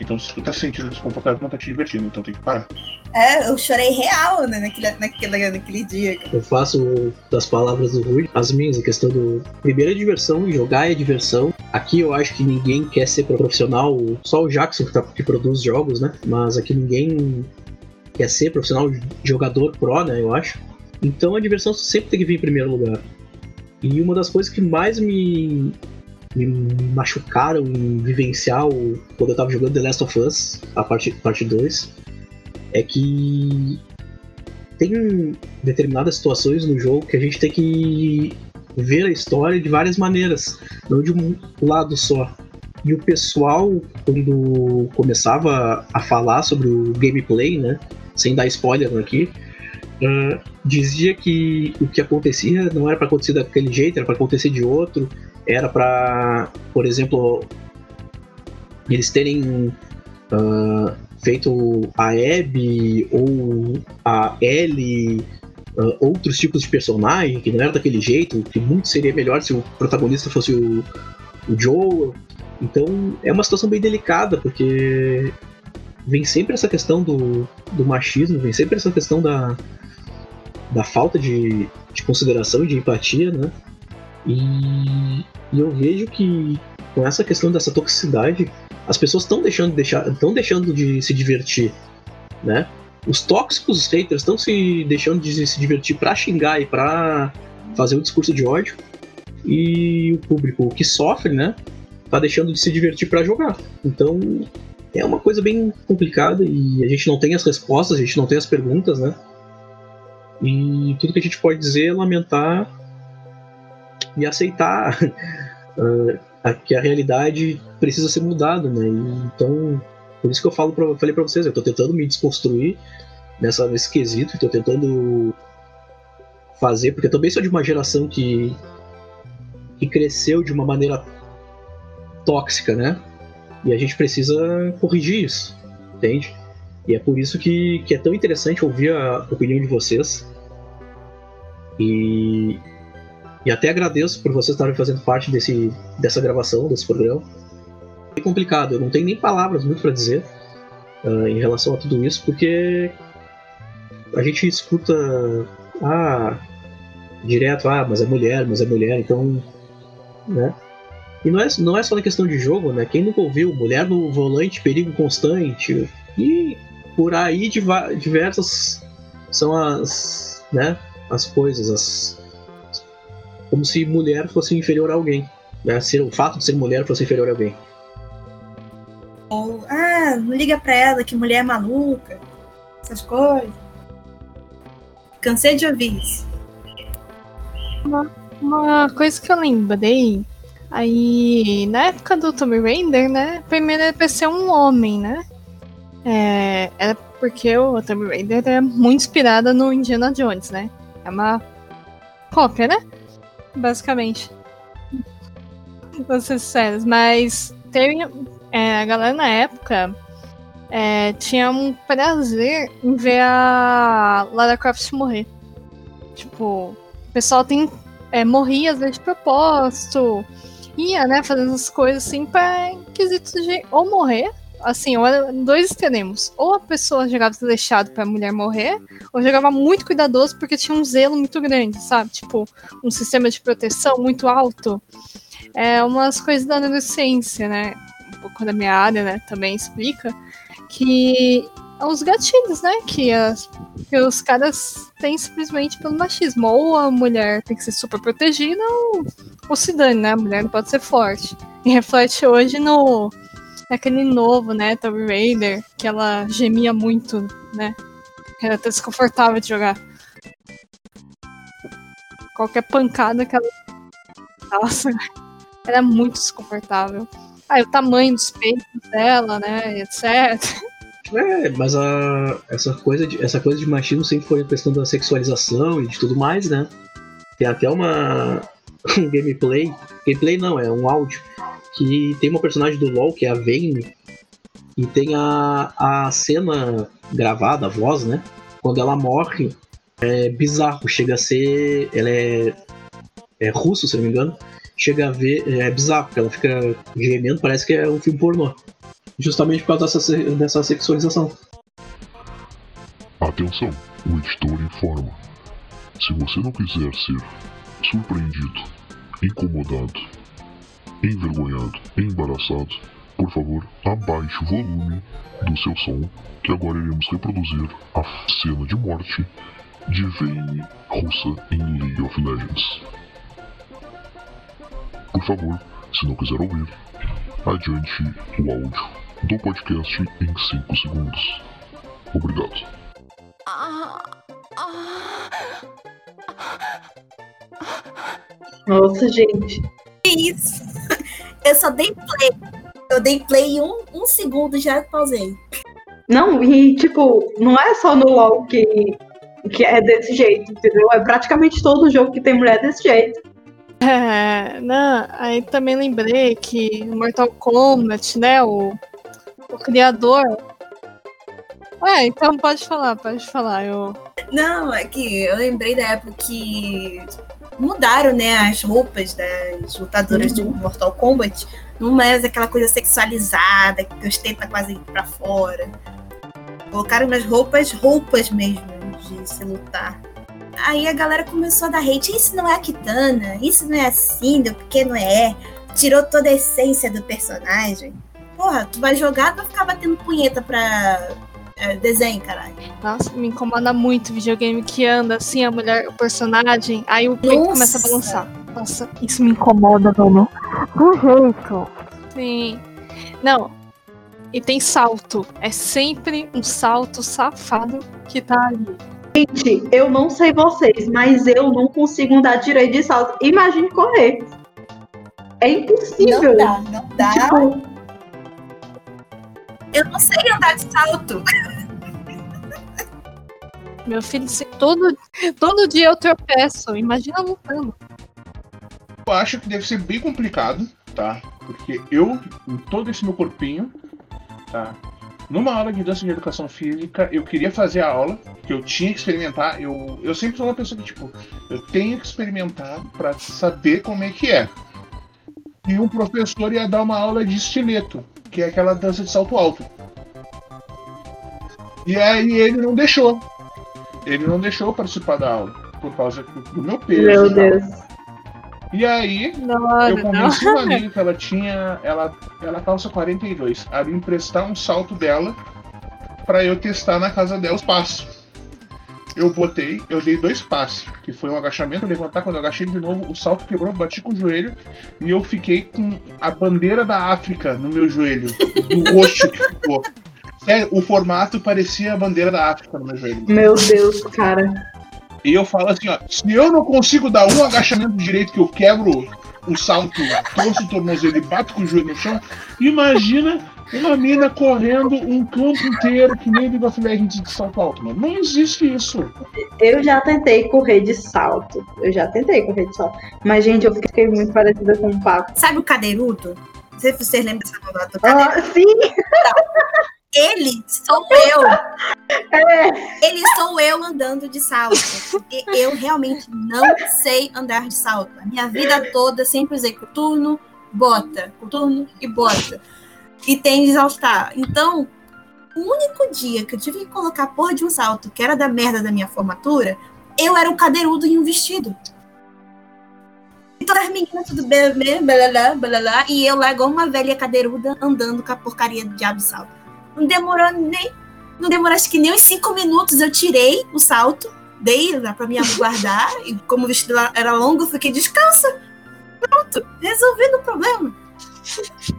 Então, se tu tá se sentindo desconfortável, não tá te divertindo, então tem que parar. É, eu chorei real né, naquele, naquele, naquele dia. Eu faço das palavras do Rui as minhas, a questão do. Primeiro é diversão, jogar é diversão. Aqui eu acho que ninguém quer ser profissional, só o Jackson que, tá- que produz jogos, né? Mas aqui ninguém quer ser profissional jogador pro, né? Eu acho. Então a diversão sempre tem que vir em primeiro lugar. E uma das coisas que mais me, me machucaram em vivenciar quando eu tava jogando The Last of Us, a parte 2, parte dois, é que tem determinadas situações no jogo que a gente tem que ver a história de várias maneiras, não de um lado só. E o pessoal, quando começava a falar sobre o gameplay, né, sem dar spoiler aqui, ah, dizia que o que acontecia não era para acontecer daquele jeito, era para acontecer de outro, era para, por exemplo, eles terem ah, feito a Abby ou a Ellie, ah, outros tipos de personagem que não era daquele jeito, que muito seria melhor se o protagonista fosse o, o. Então é uma situação bem delicada, porque vem sempre essa questão do, do machismo, vem sempre essa questão da, da falta de, de consideração e de empatia, né? E, e eu vejo que com essa questão dessa toxicidade, as pessoas estão deixando, de deixar, deixando de se divertir, né? Os tóxicos, os haters, estão se deixando de se divertir pra xingar e pra fazer um discurso de ódio. E o público que sofre, né? Tá deixando de se divertir pra jogar. Então é uma coisa bem complicada e a gente não tem as respostas, a gente não tem as perguntas, né? E tudo que a gente pode dizer é lamentar e aceitar ah, a- que a realidade precisa ser mudada, né? E, então, por isso que eu falo pra, falei pra vocês, eu tô tentando me desconstruir nessa, nesse quesito, tô tentando fazer, porque eu também sou de uma geração que, que cresceu de uma maneira tóxica, né? E a gente precisa corrigir isso, entende? E é por isso que, que é tão interessante ouvir a opinião de vocês. E, e até agradeço por vocês estarem fazendo parte desse, dessa gravação, desse programa. É complicado, eu não tenho nem palavras muito para dizer ah, em relação a tudo isso, porque a gente escuta ah, direto, ah, mas é mulher, mas é mulher, então. Né? E não é, não é só na questão de jogo, né? Quem nunca ouviu Mulher no Volante, Perigo Constante, e por aí diversas são as, né, as coisas, as, como se mulher fosse inferior a alguém. Né? Se o fato de ser mulher fosse inferior a alguém. Ou, ah, não liga pra ela, que mulher maluca. Essas coisas. Cansei de ouvir isso. Uma coisa que eu lembrei, aí na época do Tomb Raider, né? Primeiro era pra ser um homem, né? É, era porque o Tomb Raider é muito inspirada no Indiana Jones, né? É uma cópia, né? Basicamente. Vou ser mas teve, é, a galera na época é, tinha um prazer em ver a Lara Croft morrer. Tipo, o pessoal tem, é, morria às vezes de propósito, ia, né, fazendo as coisas assim pra quesitos de ou morrer, assim, ou era dois extremos. Ou a pessoa jogava desleixado pra mulher morrer, ou jogava muito cuidadoso porque tinha um zelo muito grande, sabe? Tipo, um sistema de proteção muito alto. É umas coisas da adolescência, né? Um pouco da minha área, né? Também explica que os gatilhos, né? Que, as, que os caras têm simplesmente pelo machismo. Ou a mulher tem que ser super protegida, ou, ou se dane, né? A mulher não pode ser forte. E reflete hoje no naquele novo, né? Tomb Raider, que ela gemia muito, né? Era até desconfortável de jogar. Qualquer pancada que ela. Nossa, era muito desconfortável. Aí o tamanho dos peitos dela, né? Etc. É, mas a, essa, coisa de, essa coisa de machismo sempre foi a questão da sexualização e de tudo mais, né? Tem até uma um gameplay, gameplay não, é um áudio, que tem uma personagem do LoL, que é a Vayne, e tem a, a cena gravada, a voz, né? Quando ela morre, é bizarro, chega a ser. Ela é, é russo, se não me engano. Chega a ver. É bizarro, porque ela fica gemendo, parece que é um filme pornô. Justamente por causa dessa, dessa sexualização. Atenção, o editor informa. Se você não quiser ser surpreendido, incomodado, envergonhado, embaraçado, por favor, abaixe o volume do seu som, que agora iremos reproduzir a cena de morte de Vayne russa em League of Legends. Por favor, se não quiser ouvir, adiante o áudio do podcast em 5 segundos. Obrigado. Nossa, gente. Que isso? Eu só dei play. Eu dei play um, um segundo e já pausei. Não, e tipo, não é só no LoL que, que é desse jeito, entendeu? É praticamente todo jogo que tem mulher desse jeito. É, não, aí também lembrei que Mortal Kombat, né, o, o criador. É, então pode falar, pode falar. Eu... Não, é que eu lembrei da época que mudaram, né, as roupas das lutadoras de Mortal Kombat. Não mais aquela coisa sexualizada, que os tetas quase pra fora. Colocaram nas roupas, roupas mesmo, de se lutar. Aí a galera começou a dar hate. Isso não é a Kitana, isso não é assim, porque não é. Tirou toda a essência do personagem. Porra, tu vai jogar, tu vai ficar batendo punheta pra é, desenho, caralho. Nossa, me incomoda muito videogame que anda assim, a mulher, o personagem, aí o peito Nossa. começa a balançar. Nossa, isso me incomoda, mano. Do jeito. Sim. Não. E tem salto. É sempre um salto safado que tá ali. Gente, eu não sei vocês, mas eu não consigo andar direito de salto. Imagine correr. É impossível. Não dá, não dá. Tipo, Eu não sei andar de salto. Meu filho, se todo, todo dia eu tropeço. Imagina lutando. Eu acho que deve ser bem complicado, tá? Porque eu, em todo esse meu corpinho, tá? Numa aula de dança de educação física, eu queria fazer a aula, que eu tinha que experimentar. Eu, eu sempre sou uma pessoa que, tipo, eu tenho que experimentar pra saber como é que é. E um professor ia dar uma aula de estileto, que é aquela dança de salto alto. E aí ele não deixou. Ele não deixou participar da aula, por causa do meu peso. meu e. Deus. E aí, Não, eu não. convenci uma amiga que ela tinha. Ela, ela calça 42. A me emprestar um salto dela pra eu testar na casa dela os passos. Eu botei, eu dei dois passos, que foi um agachamento, levantar, quando eu agachei de novo, o salto quebrou, bati com o joelho e eu fiquei com a bandeira da África no meu joelho, do roxo que ficou. Sério, o formato parecia a bandeira da África no meu joelho. Meu Deus, cara. E eu falo assim, ó, se eu não consigo dar um agachamento direito que eu quebro o salto, torço o tornozelo e bato com o joelho no chão, imagina uma mina correndo um campo inteiro que nem of Legends de salto alto, mano. Não existe isso. Eu já tentei correr de salto. Eu já tentei correr de salto. Mas, gente, eu fiquei muito parecida com o Paco. Sabe o cadeirudo? Não sei se vocês lembram dessa novela do cadeirudo. Ah, sim! Ele sou eu. É. Ele sou eu andando de salto. Porque eu realmente não sei andar de salto. A minha vida toda sempre usei coturno, bota, coturno e bota. E tênis exaustar. Então, o único dia que eu tive que colocar a porra de um salto, que era da merda da minha formatura, eu era o cadeirudo em um vestido. E todas as meninas, tudo bem, bem, blá, blá, blá, e eu lá igual uma velha cadeiruda andando com a porcaria de diabo salto. Não demorou nem. Não demorou acho que nem uns cinco minutos. Eu tirei o salto, dei pra mãe guardar. e como o vestido era longo, eu fiquei descalça. Pronto, resolvendo o problema.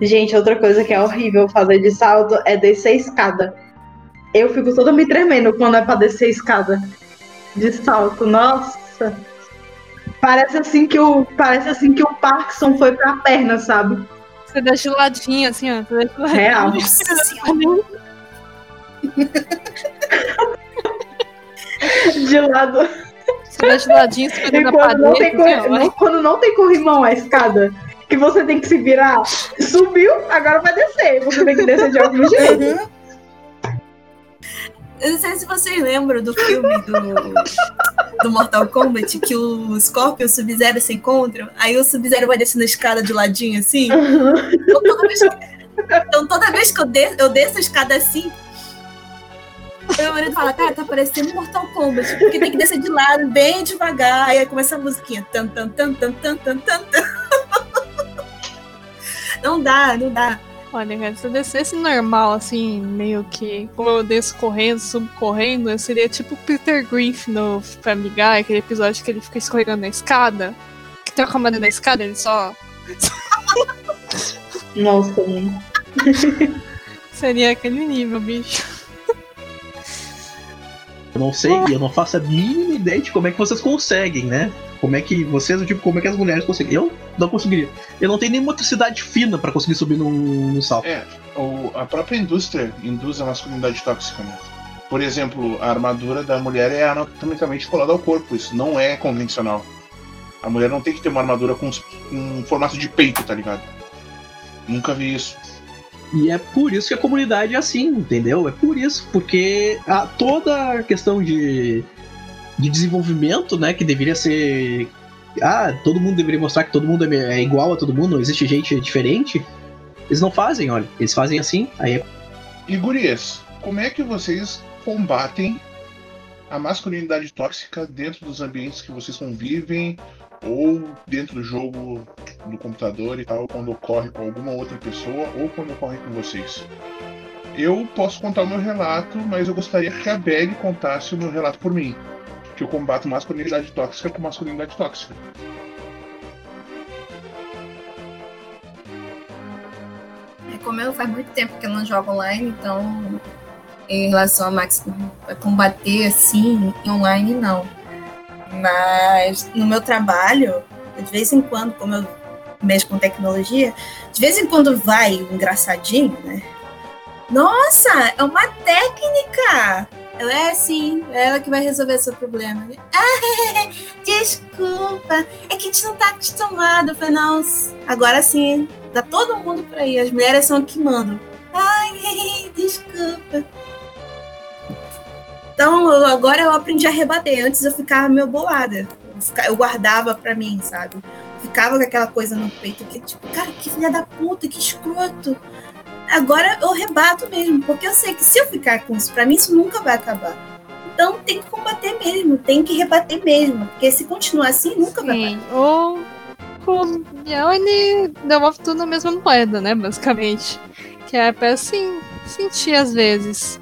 Gente, outra coisa que é horrível fazer de salto é descer escada. Eu fico toda me tremendo quando é pra descer escada de salto. Nossa. Parece assim que o parece assim que o Parkinson foi pra perna, sabe? Você dá de ladinho, assim, ó. Você dá de ladinho. Real. De lado. Você dá de ladinho, você quando não, tem parede. assim, ó, não- quando não tem corrimão a escada, que você tem que se virar, subiu, agora vai descer. Você tem que descer de algum jeito. Eu não sei se vocês lembram do filme do, do Mortal Kombat, que o Scorpion e o Sub-Zero se encontram, aí o Sub-Zero vai descendo a escada de ladinho assim. Então toda vez que, então, toda vez que eu, desço, eu desço a escada assim, meu marido fala, cara, tá parecendo Mortal Kombat, porque tem que descer de lado, bem devagar. Aí começa a musiquinha. Tan, tan, tan, tan, tan, tan, tan, tan. Não dá, não dá. Olha, cara, se eu descesse normal, assim, meio que como eu desço correndo, subo correndo, eu seria tipo o Peter Griffin no Family Guy, aquele episódio que ele fica escorregando na escada. Que tem a comanda na escada, ele só. Nossa, mano. Seria aquele nível, bicho. Eu não sei, eu não faço a mínima ideia de como é que vocês conseguem, né? Como é que vocês, tipo, como é que as mulheres conseguem? Eu não conseguiria. Eu não tenho nenhuma motricidade fina pra conseguir subir num, num salto. É, a própria indústria induz a masculinidade tóxica, né? Por exemplo, a armadura da mulher é anatomicamente colada ao corpo. Isso não é convencional. A mulher não tem que ter uma armadura com, com formato de peito, tá ligado? Nunca vi isso. E é por isso que a comunidade é assim, entendeu? É por isso, porque a, toda a questão de, de desenvolvimento, né, que deveria ser. Ah, todo mundo deveria mostrar que todo mundo é é igual a todo mundo, não existe gente diferente. Eles não fazem, olha. Eles fazem assim, aí é E gurias, como é que vocês combatem a masculinidade tóxica dentro dos ambientes que vocês convivem ou dentro do jogo do computador e tal, quando ocorre com alguma outra pessoa ou quando ocorre com vocês? Eu posso contar o meu relato, mas eu gostaria que a Belly contasse o meu relato por mim. Que eu combato masculinidade tóxica com masculinidade tóxica. É, Como eu faz muito tempo que eu não jogo online, então em relação a, max, combater assim online não. Mas no meu trabalho, de vez em quando, como eu mexo com tecnologia, de vez em quando vai um engraçadinho, né? Nossa, é uma técnica! Ela é assim, é ela que vai resolver seu problema. Ah, desculpa, é que a gente não tá acostumado. Eu não, agora sim, Tá todo mundo por aí. As mulheres são que mandam. Ai, desculpa. Então, eu- agora eu aprendi a rebater. Antes eu ficava meio bolada. Eu, guardava pra mim, sabe? Ficava com aquela coisa no peito que, tipo, cara, que filha da puta, que escroto. Agora eu rebato mesmo, porque eu sei que se eu ficar com isso pra mim, isso nunca vai acabar. Então tem que combater mesmo, tem que rebater mesmo. Porque se continuar assim, nunca vai Sim. Ou o Biel, ele devolve tudo na mesma moeda, né? Basicamente. Que é pra assim, sentir às vezes.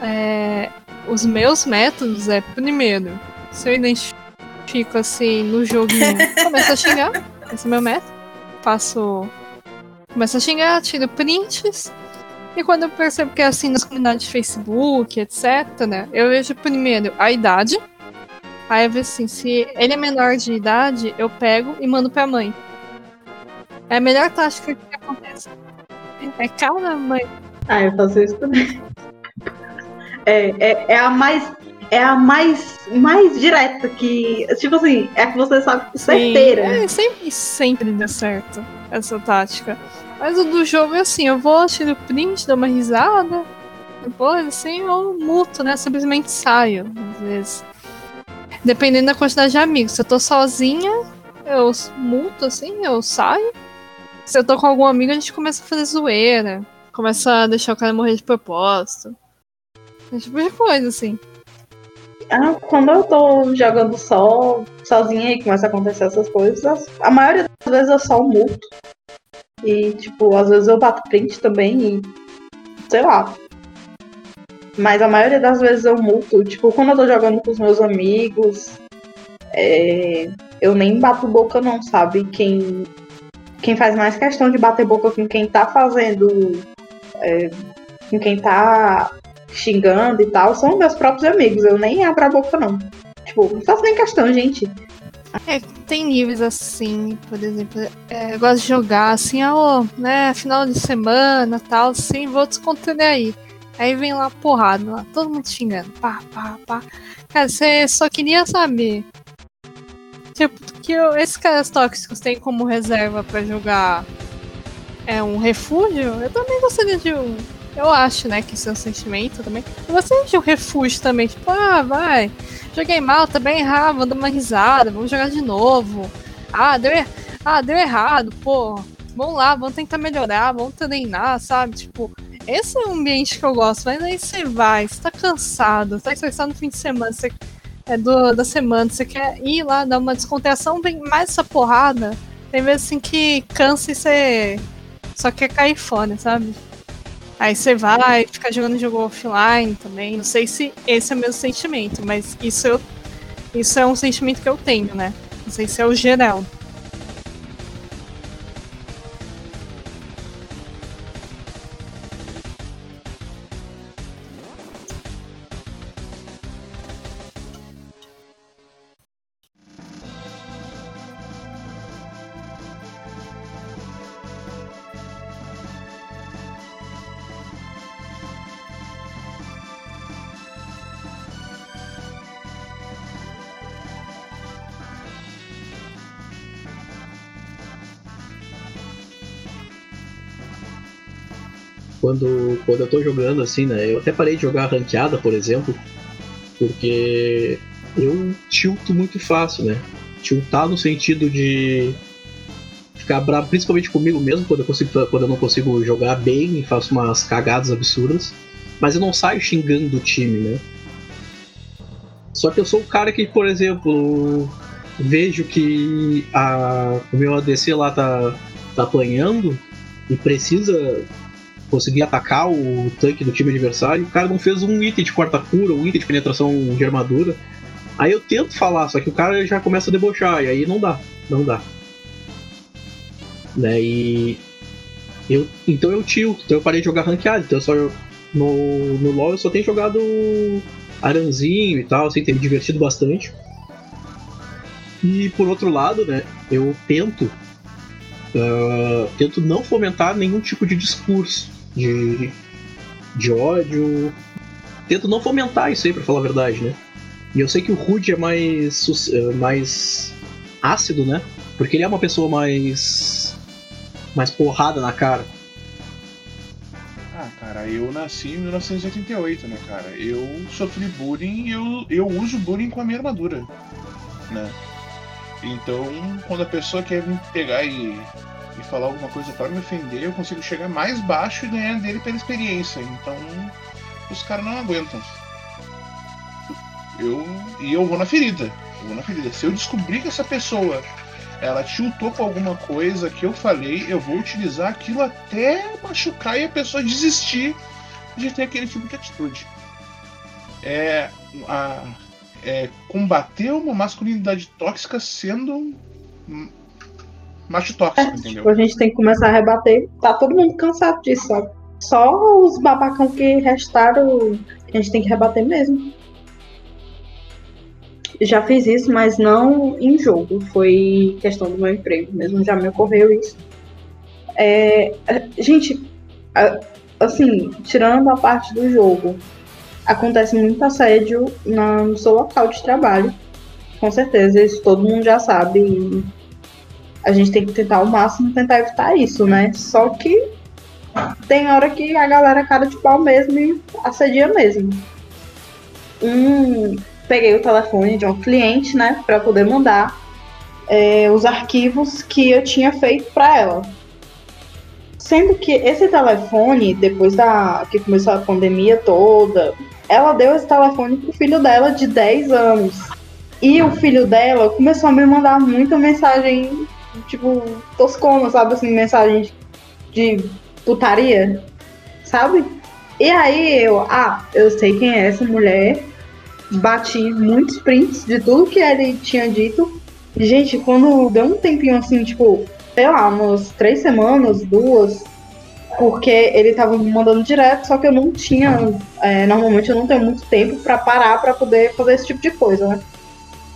É, os meus métodos é, primeiro, se eu identifico assim no joguinho, começo a xingar. Esse é o meu método. Faço. Começo a xingar, tiro prints. E quando eu percebo que é assim nas comunidades de Facebook, etc., né? Eu vejo primeiro a idade. Aí eu vejo assim, se ele é menor de idade, eu pego e mando pra mãe. É a melhor tática que acontece. É cada mãe. Ah, eu faço isso também. É, é, é a mais. É a mais, mais direta que. Tipo assim, é a que você sabe certeira. É, sempre, sempre dá certo essa tática. Mas o do jogo é assim, eu vou assistir o print, dou uma risada, depois assim eu muto, né? Simplesmente saio, às vezes. Dependendo da quantidade de amigos. Se eu tô sozinha, eu muto assim, eu saio. Se eu tô com algum amigo, a gente começa a fazer zoeira. Começa a deixar o cara morrer de propósito. Esse tipo de coisa, assim. Ah, quando eu tô jogando só, sozinha e começa a acontecer essas coisas, a maioria das vezes eu só muto. E, tipo, às vezes eu bato print também e. sei lá. Mas a maioria das vezes eu muto. Tipo, quando eu tô jogando com os meus amigos, é, eu nem bato boca não, sabe? Quem, quem faz mais questão de bater boca com quem tá fazendo. É, com quem tá xingando e tal, são meus próprios amigos. Eu nem abro a boca, não. Tipo, não faço nem questão, gente. É, tem níveis assim, por exemplo, é, eu gosto de jogar assim, ó, né, final de semana tal, assim, vou descontrair aí. Aí vem lá porrada, lá, todo mundo xingando, pá, pá, pá. Cara, você só queria saber. Tipo, que eu, esses caras tóxicos têm como reserva para jogar é um refúgio, eu também gostaria de um. Eu acho, né, que isso é um sentimento também. Gostaria de um refúgio também, tipo, ah, vai, joguei mal, tá bem errado, vou dar uma risada, vamos jogar de novo. Ah, deu, er... ah, deu errado, pô. Vamos lá, vamos tentar melhorar, vamos treinar, sabe? Tipo, esse é o ambiente que eu gosto, mas aí você vai, você tá cansado, tá estressado no fim de semana, você é do, da semana, você quer ir lá dar uma descontração, vem mais essa porrada. Tem vezes assim que cansa e você só quer cair fora, sabe? Aí você vai ficar jogando jogo offline também. Não sei se esse é o meu sentimento, mas isso, eu, isso é um sentimento que eu tenho, né? Não sei se é o geral. Quando, quando eu tô jogando assim, né? Eu até parei de jogar ranqueada, por exemplo, porque eu tilto muito fácil, né? Tiltar no sentido de ficar bravo, principalmente comigo mesmo, quando eu, consigo, quando eu não consigo jogar bem e faço umas cagadas absurdas. Mas eu não saio xingando o time, né? Só que eu sou o cara que, por exemplo, vejo que a, o meu ADC lá tá, tá apanhando e precisa conseguir atacar o tanque do time adversário. O cara não fez um item de quarta cura, um item de penetração de armadura. Aí eu tento falar, só que o cara já começa a debochar, e aí não dá, não dá. Né, e. Eu, então eu tio, então eu parei de jogar ranqueado, então eu só. No, no LoL eu só tenho jogado Aranzinho e tal, assim, tem me divertido bastante. E por outro lado, né, eu tento. Uh, tento não fomentar nenhum tipo de discurso de, de ódio. Tento não fomentar isso aí, pra falar a verdade, né? E eu sei que o Rude é mais, é, mais ácido, né? Porque ele é uma pessoa mais. mais porrada na cara. Ah, cara, eu nasci em 1988, né, cara? Eu sofri bullying e eu, eu uso bullying com a minha armadura, né? Então, quando a pessoa quer me pegar e e falar alguma coisa para me ofender, eu consigo chegar mais baixo e ganhar dele pela experiência. Então os caras não aguentam. Eu e eu vou na ferida. Eu vou na ferida. Se eu descobrir que essa pessoa ela tiltou com alguma coisa que eu falei, eu vou utilizar aquilo até machucar e a pessoa desistir de ter aquele tipo de atitude. É, a, é combater uma masculinidade tóxica sendo macho tóxico, é, entendeu? Tipo, a gente tem que começar a rebater. Tá todo mundo cansado disso, sabe? Só os babacão que restaram, a gente tem que rebater mesmo. já fiz isso, mas não em jogo. Foi questão do meu emprego mesmo, já me ocorreu isso. É, gente, assim, tirando a parte do jogo, acontece muito assédio no seu local de trabalho. Com certeza, isso todo mundo já sabe. A gente tem que tentar ao máximo tentar evitar isso, né? Só que tem hora que a galera cara de pau mesmo e assedia mesmo. Um, peguei o telefone de um cliente, né, para poder mandar é, os arquivos que eu tinha feito para ela. Sendo que esse telefone, depois da que começou a pandemia toda, ela deu esse telefone pro filho dela de 10 anos. E o filho dela começou a me mandar muita mensagem, tipo, toscona, sabe? Assim, mensagem de putaria, sabe? E aí eu, ah, eu sei quem é essa mulher. Bati muitos prints de tudo que ele tinha dito. Gente, quando deu um tempinho assim, tipo, sei lá, umas três semanas, duas, porque ele tava me mandando direto, só que eu não tinha, é, normalmente eu não tenho muito tempo para parar para poder fazer esse tipo de coisa, né?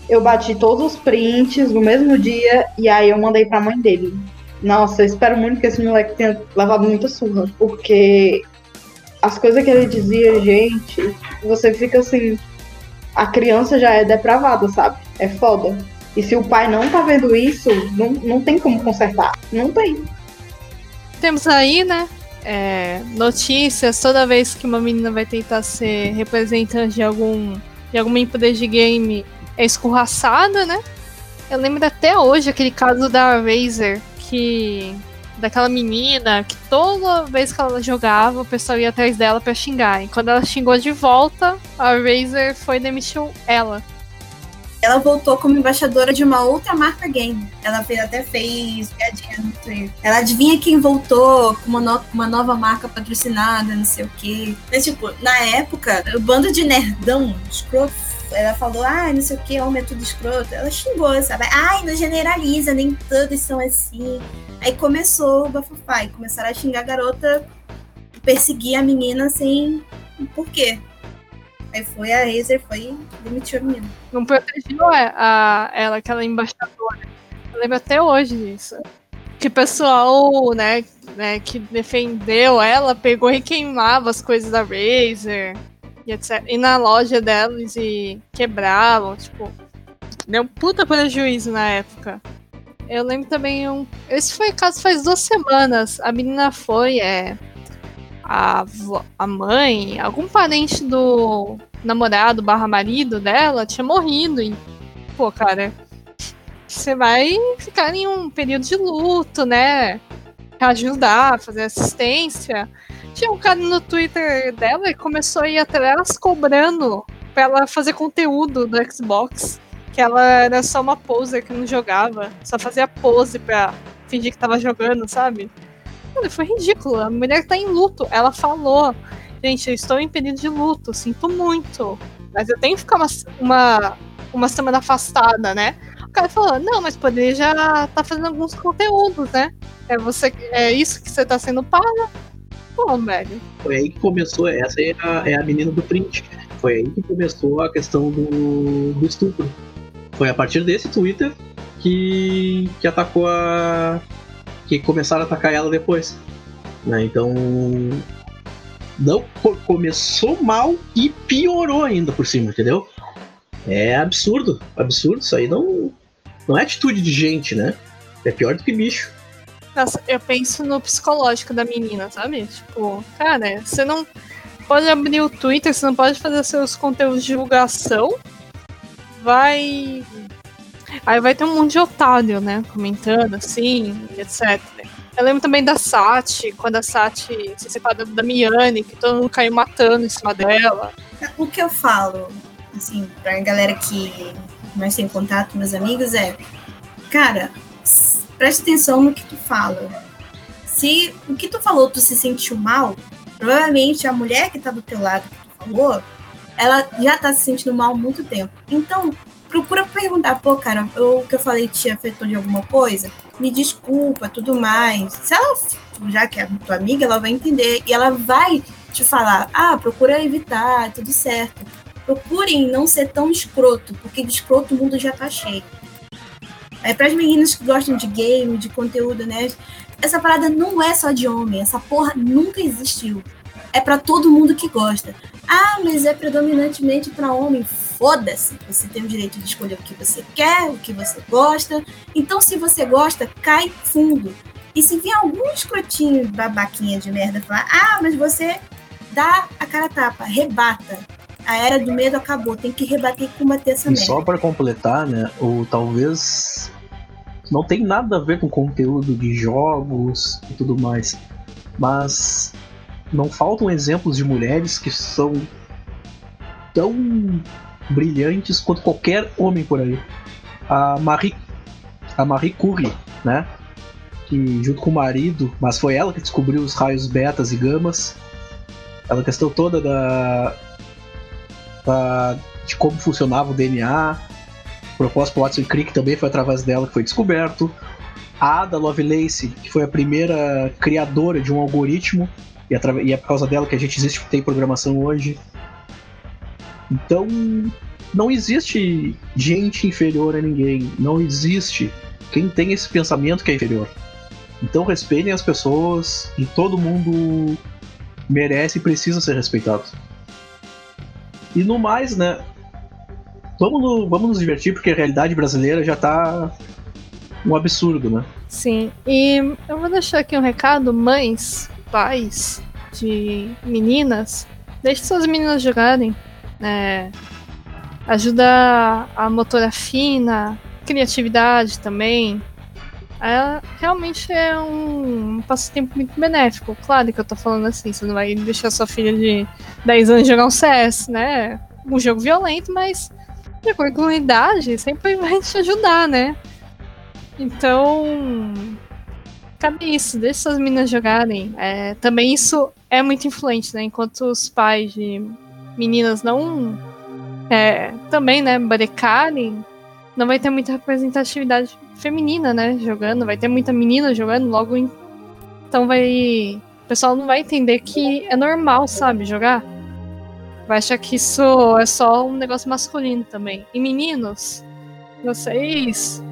Eu bati todos os prints no mesmo dia e aí eu mandei pra mãe dele. Nossa, eu espero muito que esse moleque tenha levado muita surra, porque as coisas que ele dizia, gente, você fica assim, a criança já é depravada, sabe? É foda. E se o pai não tá vendo isso, não, não tem como consertar. Não tem. Temos aí, né? É, notícias toda vez que uma menina vai tentar ser representante de algum de alguma empresa de game é escorraçada, né? Eu lembro até hoje aquele caso da Razer que daquela menina que toda vez que ela jogava, o pessoal ia atrás dela para xingar. E quando ela xingou de volta, a Razer foi demitiu ela ela voltou como embaixadora de uma outra marca game. Ela até fez piadinha no Twitter. Ela adivinha quem voltou com uma, no, uma nova marca patrocinada, não sei o quê. Mas, tipo, na época, o bando de nerdão, escroto, ela falou, ah, não sei o que, é tudo escroto. Ela xingou, sabe? Ai, não generaliza, nem todos são assim. Aí começou o bafafá e começaram a xingar a garota, perseguir a menina assim, por quê? Aí foi a Razer, foi demitiu a menina. Não protegeu a, a, ela, aquela embaixadora. Eu lembro até hoje disso. Que o pessoal, né, né, que defendeu ela, pegou e queimava as coisas da Razer e etc. E na loja delas e quebravam, tipo. Deu um puta prejuízo na época. Eu lembro também um. Esse foi caso faz duas semanas. A menina foi, é a, a mãe, algum parente do namorado barra marido dela tinha morrido. E, pô, cara, você vai ficar em um período de luto, né? Ajudar, fazer assistência. Tinha um cara no Twitter dela e começou a ir atrás cobrando pra ela fazer conteúdo do Xbox. Que ela era só uma poser que não jogava. Só fazia pose pra fingir que tava jogando, sabe? foi ridículo. A mulher tá em luto. Ela falou: Gente, eu estou em período de luto, sinto muito. Mas eu tenho que ficar uma, uma, uma semana afastada, né? O cara falou: Não, mas poderia já tá fazendo alguns conteúdos, né? É, você, é isso que você tá sendo paga? Pô, velho. Foi aí que começou. Essa é a, é a menina do print. Foi aí que começou a questão do, do estupro. Foi a partir desse Twitter que, que atacou a, que começaram a atacar ela depois. Né? Então. Não começou mal e piorou ainda por cima, entendeu? É absurdo, absurdo. Isso aí não, não é atitude de gente, né? É pior do que bicho. Eu penso no psicológico da menina, sabe? Tipo, cara, você não pode abrir o Twitter, você não pode fazer seus conteúdos de divulgação. Vai Aí vai ter um monte de otário, né? Comentando assim, etc. Eu lembro também da Sati, quando a Sati se separou da Miane, que todo mundo caiu matando em cima dela. O que eu falo, assim, pra galera que mais tem contato, meus amigos, é: cara, preste atenção no que tu fala. Se o que tu falou tu se sentiu mal, provavelmente a mulher que tá do teu lado que tu falou, ela já tá se sentindo mal há muito tempo. Então, procura perguntar, pô, cara, o que eu falei te afetou de alguma coisa? Me desculpa, tudo mais. Se ela, já que é tua amiga, ela vai entender e ela vai te falar, ah, procura evitar, tudo certo. procurem não ser tão escroto, porque de escroto o mundo já tá cheio. É para as meninas que gostam de game, de conteúdo, né? Essa parada não é só de homem, essa porra nunca existiu. É para todo mundo que gosta. Ah, mas é predominantemente para homem. Foda-se. Você tem o direito de escolher o que você quer, o que você gosta. Então, se você gosta, cai fundo. E se vier algum escrotinho babaquinha de merda falar, ah, mas você dá a cara tapa, rebata. A era do medo acabou, tem que rebater e combater essa E merda. só pra completar, né? Ou talvez não tem nada a ver com conteúdo de jogos e tudo mais, mas não faltam exemplos de mulheres que são tão brilhantes quanto qualquer homem por aí. A Marie, a Marie Curie, né? Que junto com o marido, mas foi ela que descobriu os raios betas e gamas. Ela questão toda da, da de como funcionava o DNA. O propósito pro Watson Crick também foi através dela que foi descoberto. A Ada Lovelace, que foi a primeira criadora de um algoritmo, e, e é por causa dela que a gente existe tem programação hoje. Então, não existe gente inferior a ninguém. Não existe quem tem esse pensamento que é inferior. Então respeitem as pessoas e todo mundo merece e precisa ser respeitado. E no mais, né? Vamos, no- vamos nos divertir porque a realidade brasileira já tá um absurdo, né? Sim, e eu vou deixar aqui um recado, mães, pais de meninas, deixe suas meninas jogarem. né? ajuda a motora fina, criatividade também. É, realmente é um passatempo muito benéfico. Claro que eu tô falando assim, você não vai deixar sua filha de 10 anos jogar um CS, né? Um jogo violento, mas de acordo com a idade, sempre vai te ajudar, né? Então, cadê isso? Deixa suas meninas jogarem. É, também isso é muito influente, né? Enquanto os pais de meninas não é, também, né, brecarem, não vai ter muita representatividade feminina, né, jogando, vai ter muita menina jogando, logo em- então vai, o pessoal não vai entender que é normal, sabe, jogar. Vai achar que isso é só um negócio masculino também. E meninos, vocês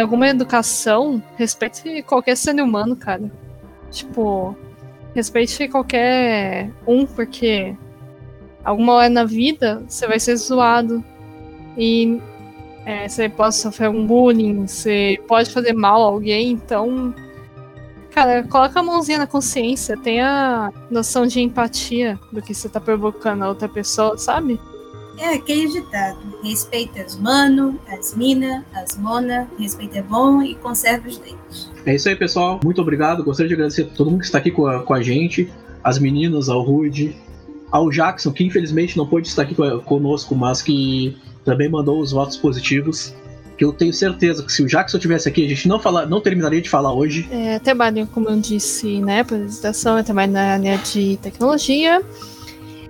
alguma educação, respeite qualquer ser humano, cara. Tipo, respeite qualquer um, porque alguma hora na vida você vai ser zoado. E é, você pode sofrer um bullying, você pode fazer mal a alguém, então. Cara, coloca a mãozinha na consciência, tenha noção de empatia do que você tá provocando a outra pessoa, sabe? É aquele ditado: respeita as mano, as mina, as mona, respeito é bom e conserva os dentes. É isso aí, pessoal. Muito obrigado. Gostaria de agradecer a todo mundo que está aqui com a, com a gente. As meninas, ao Rude, ao Jackson, que infelizmente não pôde estar aqui co- conosco, mas que também mandou os votos positivos. Que eu tenho certeza que se o Jackson tivesse aqui, a gente não, falar, não terminaria de falar hoje. É, trabalho, como eu disse, né, apresentação, eu trabalho na área de tecnologia.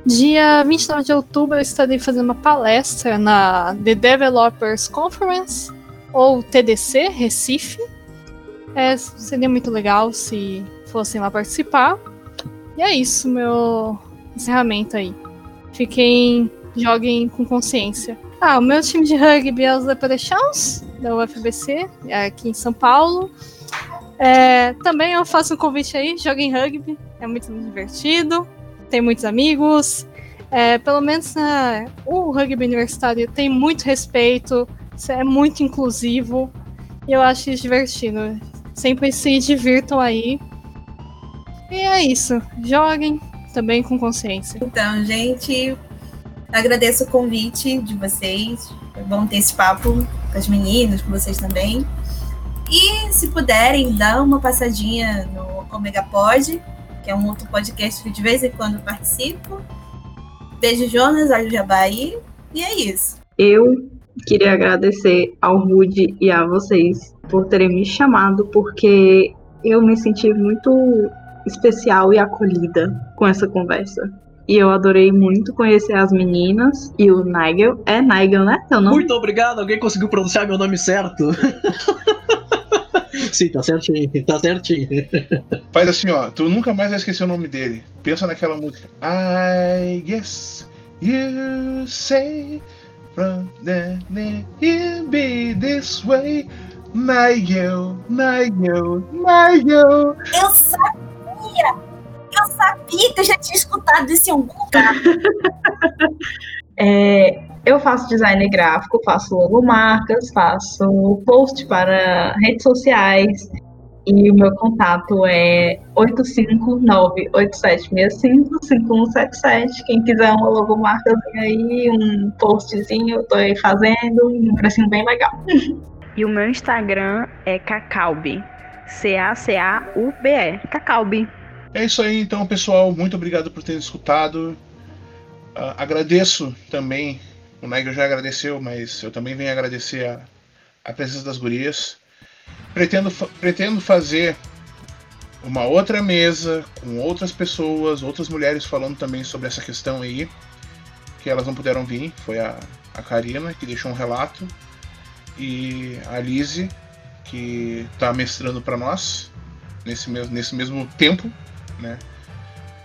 Dia 29 de outubro eu estarei fazendo uma palestra na The Developers Conference, ou TDC, Recife. É, seria muito legal se fossem lá participar. E é isso, meu encerramento aí. Fiquem, joguem com consciência. Ah, o meu time de rugby é os Leprechauns, da UFBC, é aqui em São Paulo. É, também eu faço um convite aí, joguem rugby, é muito divertido, tem muitos amigos. É, pelo menos né, o rugby universitário tem muito respeito, é muito inclusivo e eu acho isso divertido. Sempre se divirtam aí. E é isso, joguem também com consciência. Então, gente, agradeço o convite de vocês. Foi bom ter esse papo com as meninas, com vocês também. E se puderem, dá uma passadinha no Omega Pod, que é um outro podcast que de vez em quando participo. Beijo, Jonas, olha o Jabaí. E é isso. Eu queria agradecer ao Rude e a vocês por terem me chamado, porque eu me senti muito especial e acolhida com essa conversa. E eu adorei muito conhecer as meninas e o Nigel. É Nigel, né? Seu nome? Muito obrigado, alguém conseguiu pronunciar meu nome certo. Sim, tá certinho, tá certinho. Faz assim, ó. Tu nunca mais vai esquecer o nome dele. Pensa naquela música. I guess You say from the it be this way. Nayo, Nayo, Nayo. Eu sabia! Eu sabia que eu já tinha escutado isso em algum lugar. É, eu faço design gráfico, faço logomarcas, faço post para redes sociais. E o meu contato é 859-8765-5177. Quem quiser uma logomarca aí, um postzinho, eu tô aí fazendo, um precinho bem legal. E o meu Instagram é Cacaubi. C-A-C-A-U-B-E. Cacaubi. É isso aí, então, pessoal. Muito obrigado por terem escutado. Uh, agradeço também. O Nigel já agradeceu, mas eu também venho agradecer a, a presença das gurias. Pretendo, pretendo fazer uma outra mesa com outras pessoas, outras mulheres falando também sobre essa questão aí, que elas não puderam vir. Foi a, a Karina que deixou um relato e a Lise que está mestrando para nós nesse mesmo, nesse mesmo tempo, né?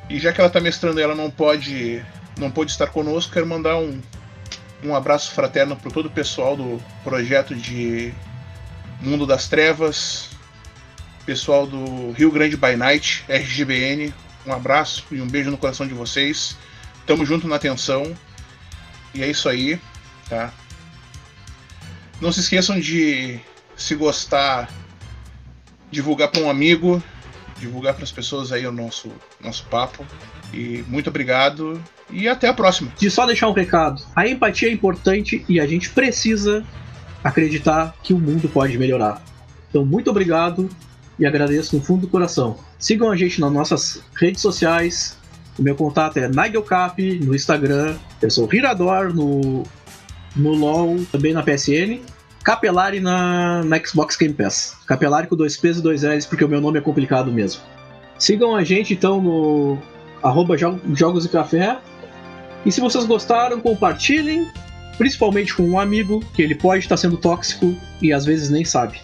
E já que ela está mestrando, ela não pode não pôde estar conosco, quero mandar um, um abraço fraterno para todo o pessoal do projeto de Mundo das Trevas, pessoal do Rio Grande by Night, RGBN. Um abraço e um beijo no coração de vocês. Tamo junto na atenção. E é isso aí, tá? Não se esqueçam de se gostar, divulgar para um amigo, divulgar para as pessoas aí o nosso nosso papo. E muito obrigado e até a próxima. De só deixar um recado. A empatia é importante e a gente precisa acreditar que o mundo pode melhorar. Então, muito obrigado e agradeço no fundo do coração. Sigam a gente nas nossas redes sociais. O meu contato é NigelCap no Instagram. Eu sou Hirador no, no LoL, também na PSN. Capelari na, na Xbox Game Pass. Capelari com dois P's e dois L's, porque o meu nome é complicado mesmo. Sigam a gente então no arroba Jogos e Café. E se vocês gostaram, compartilhem principalmente com um amigo que ele pode estar sendo tóxico e às vezes nem sabe.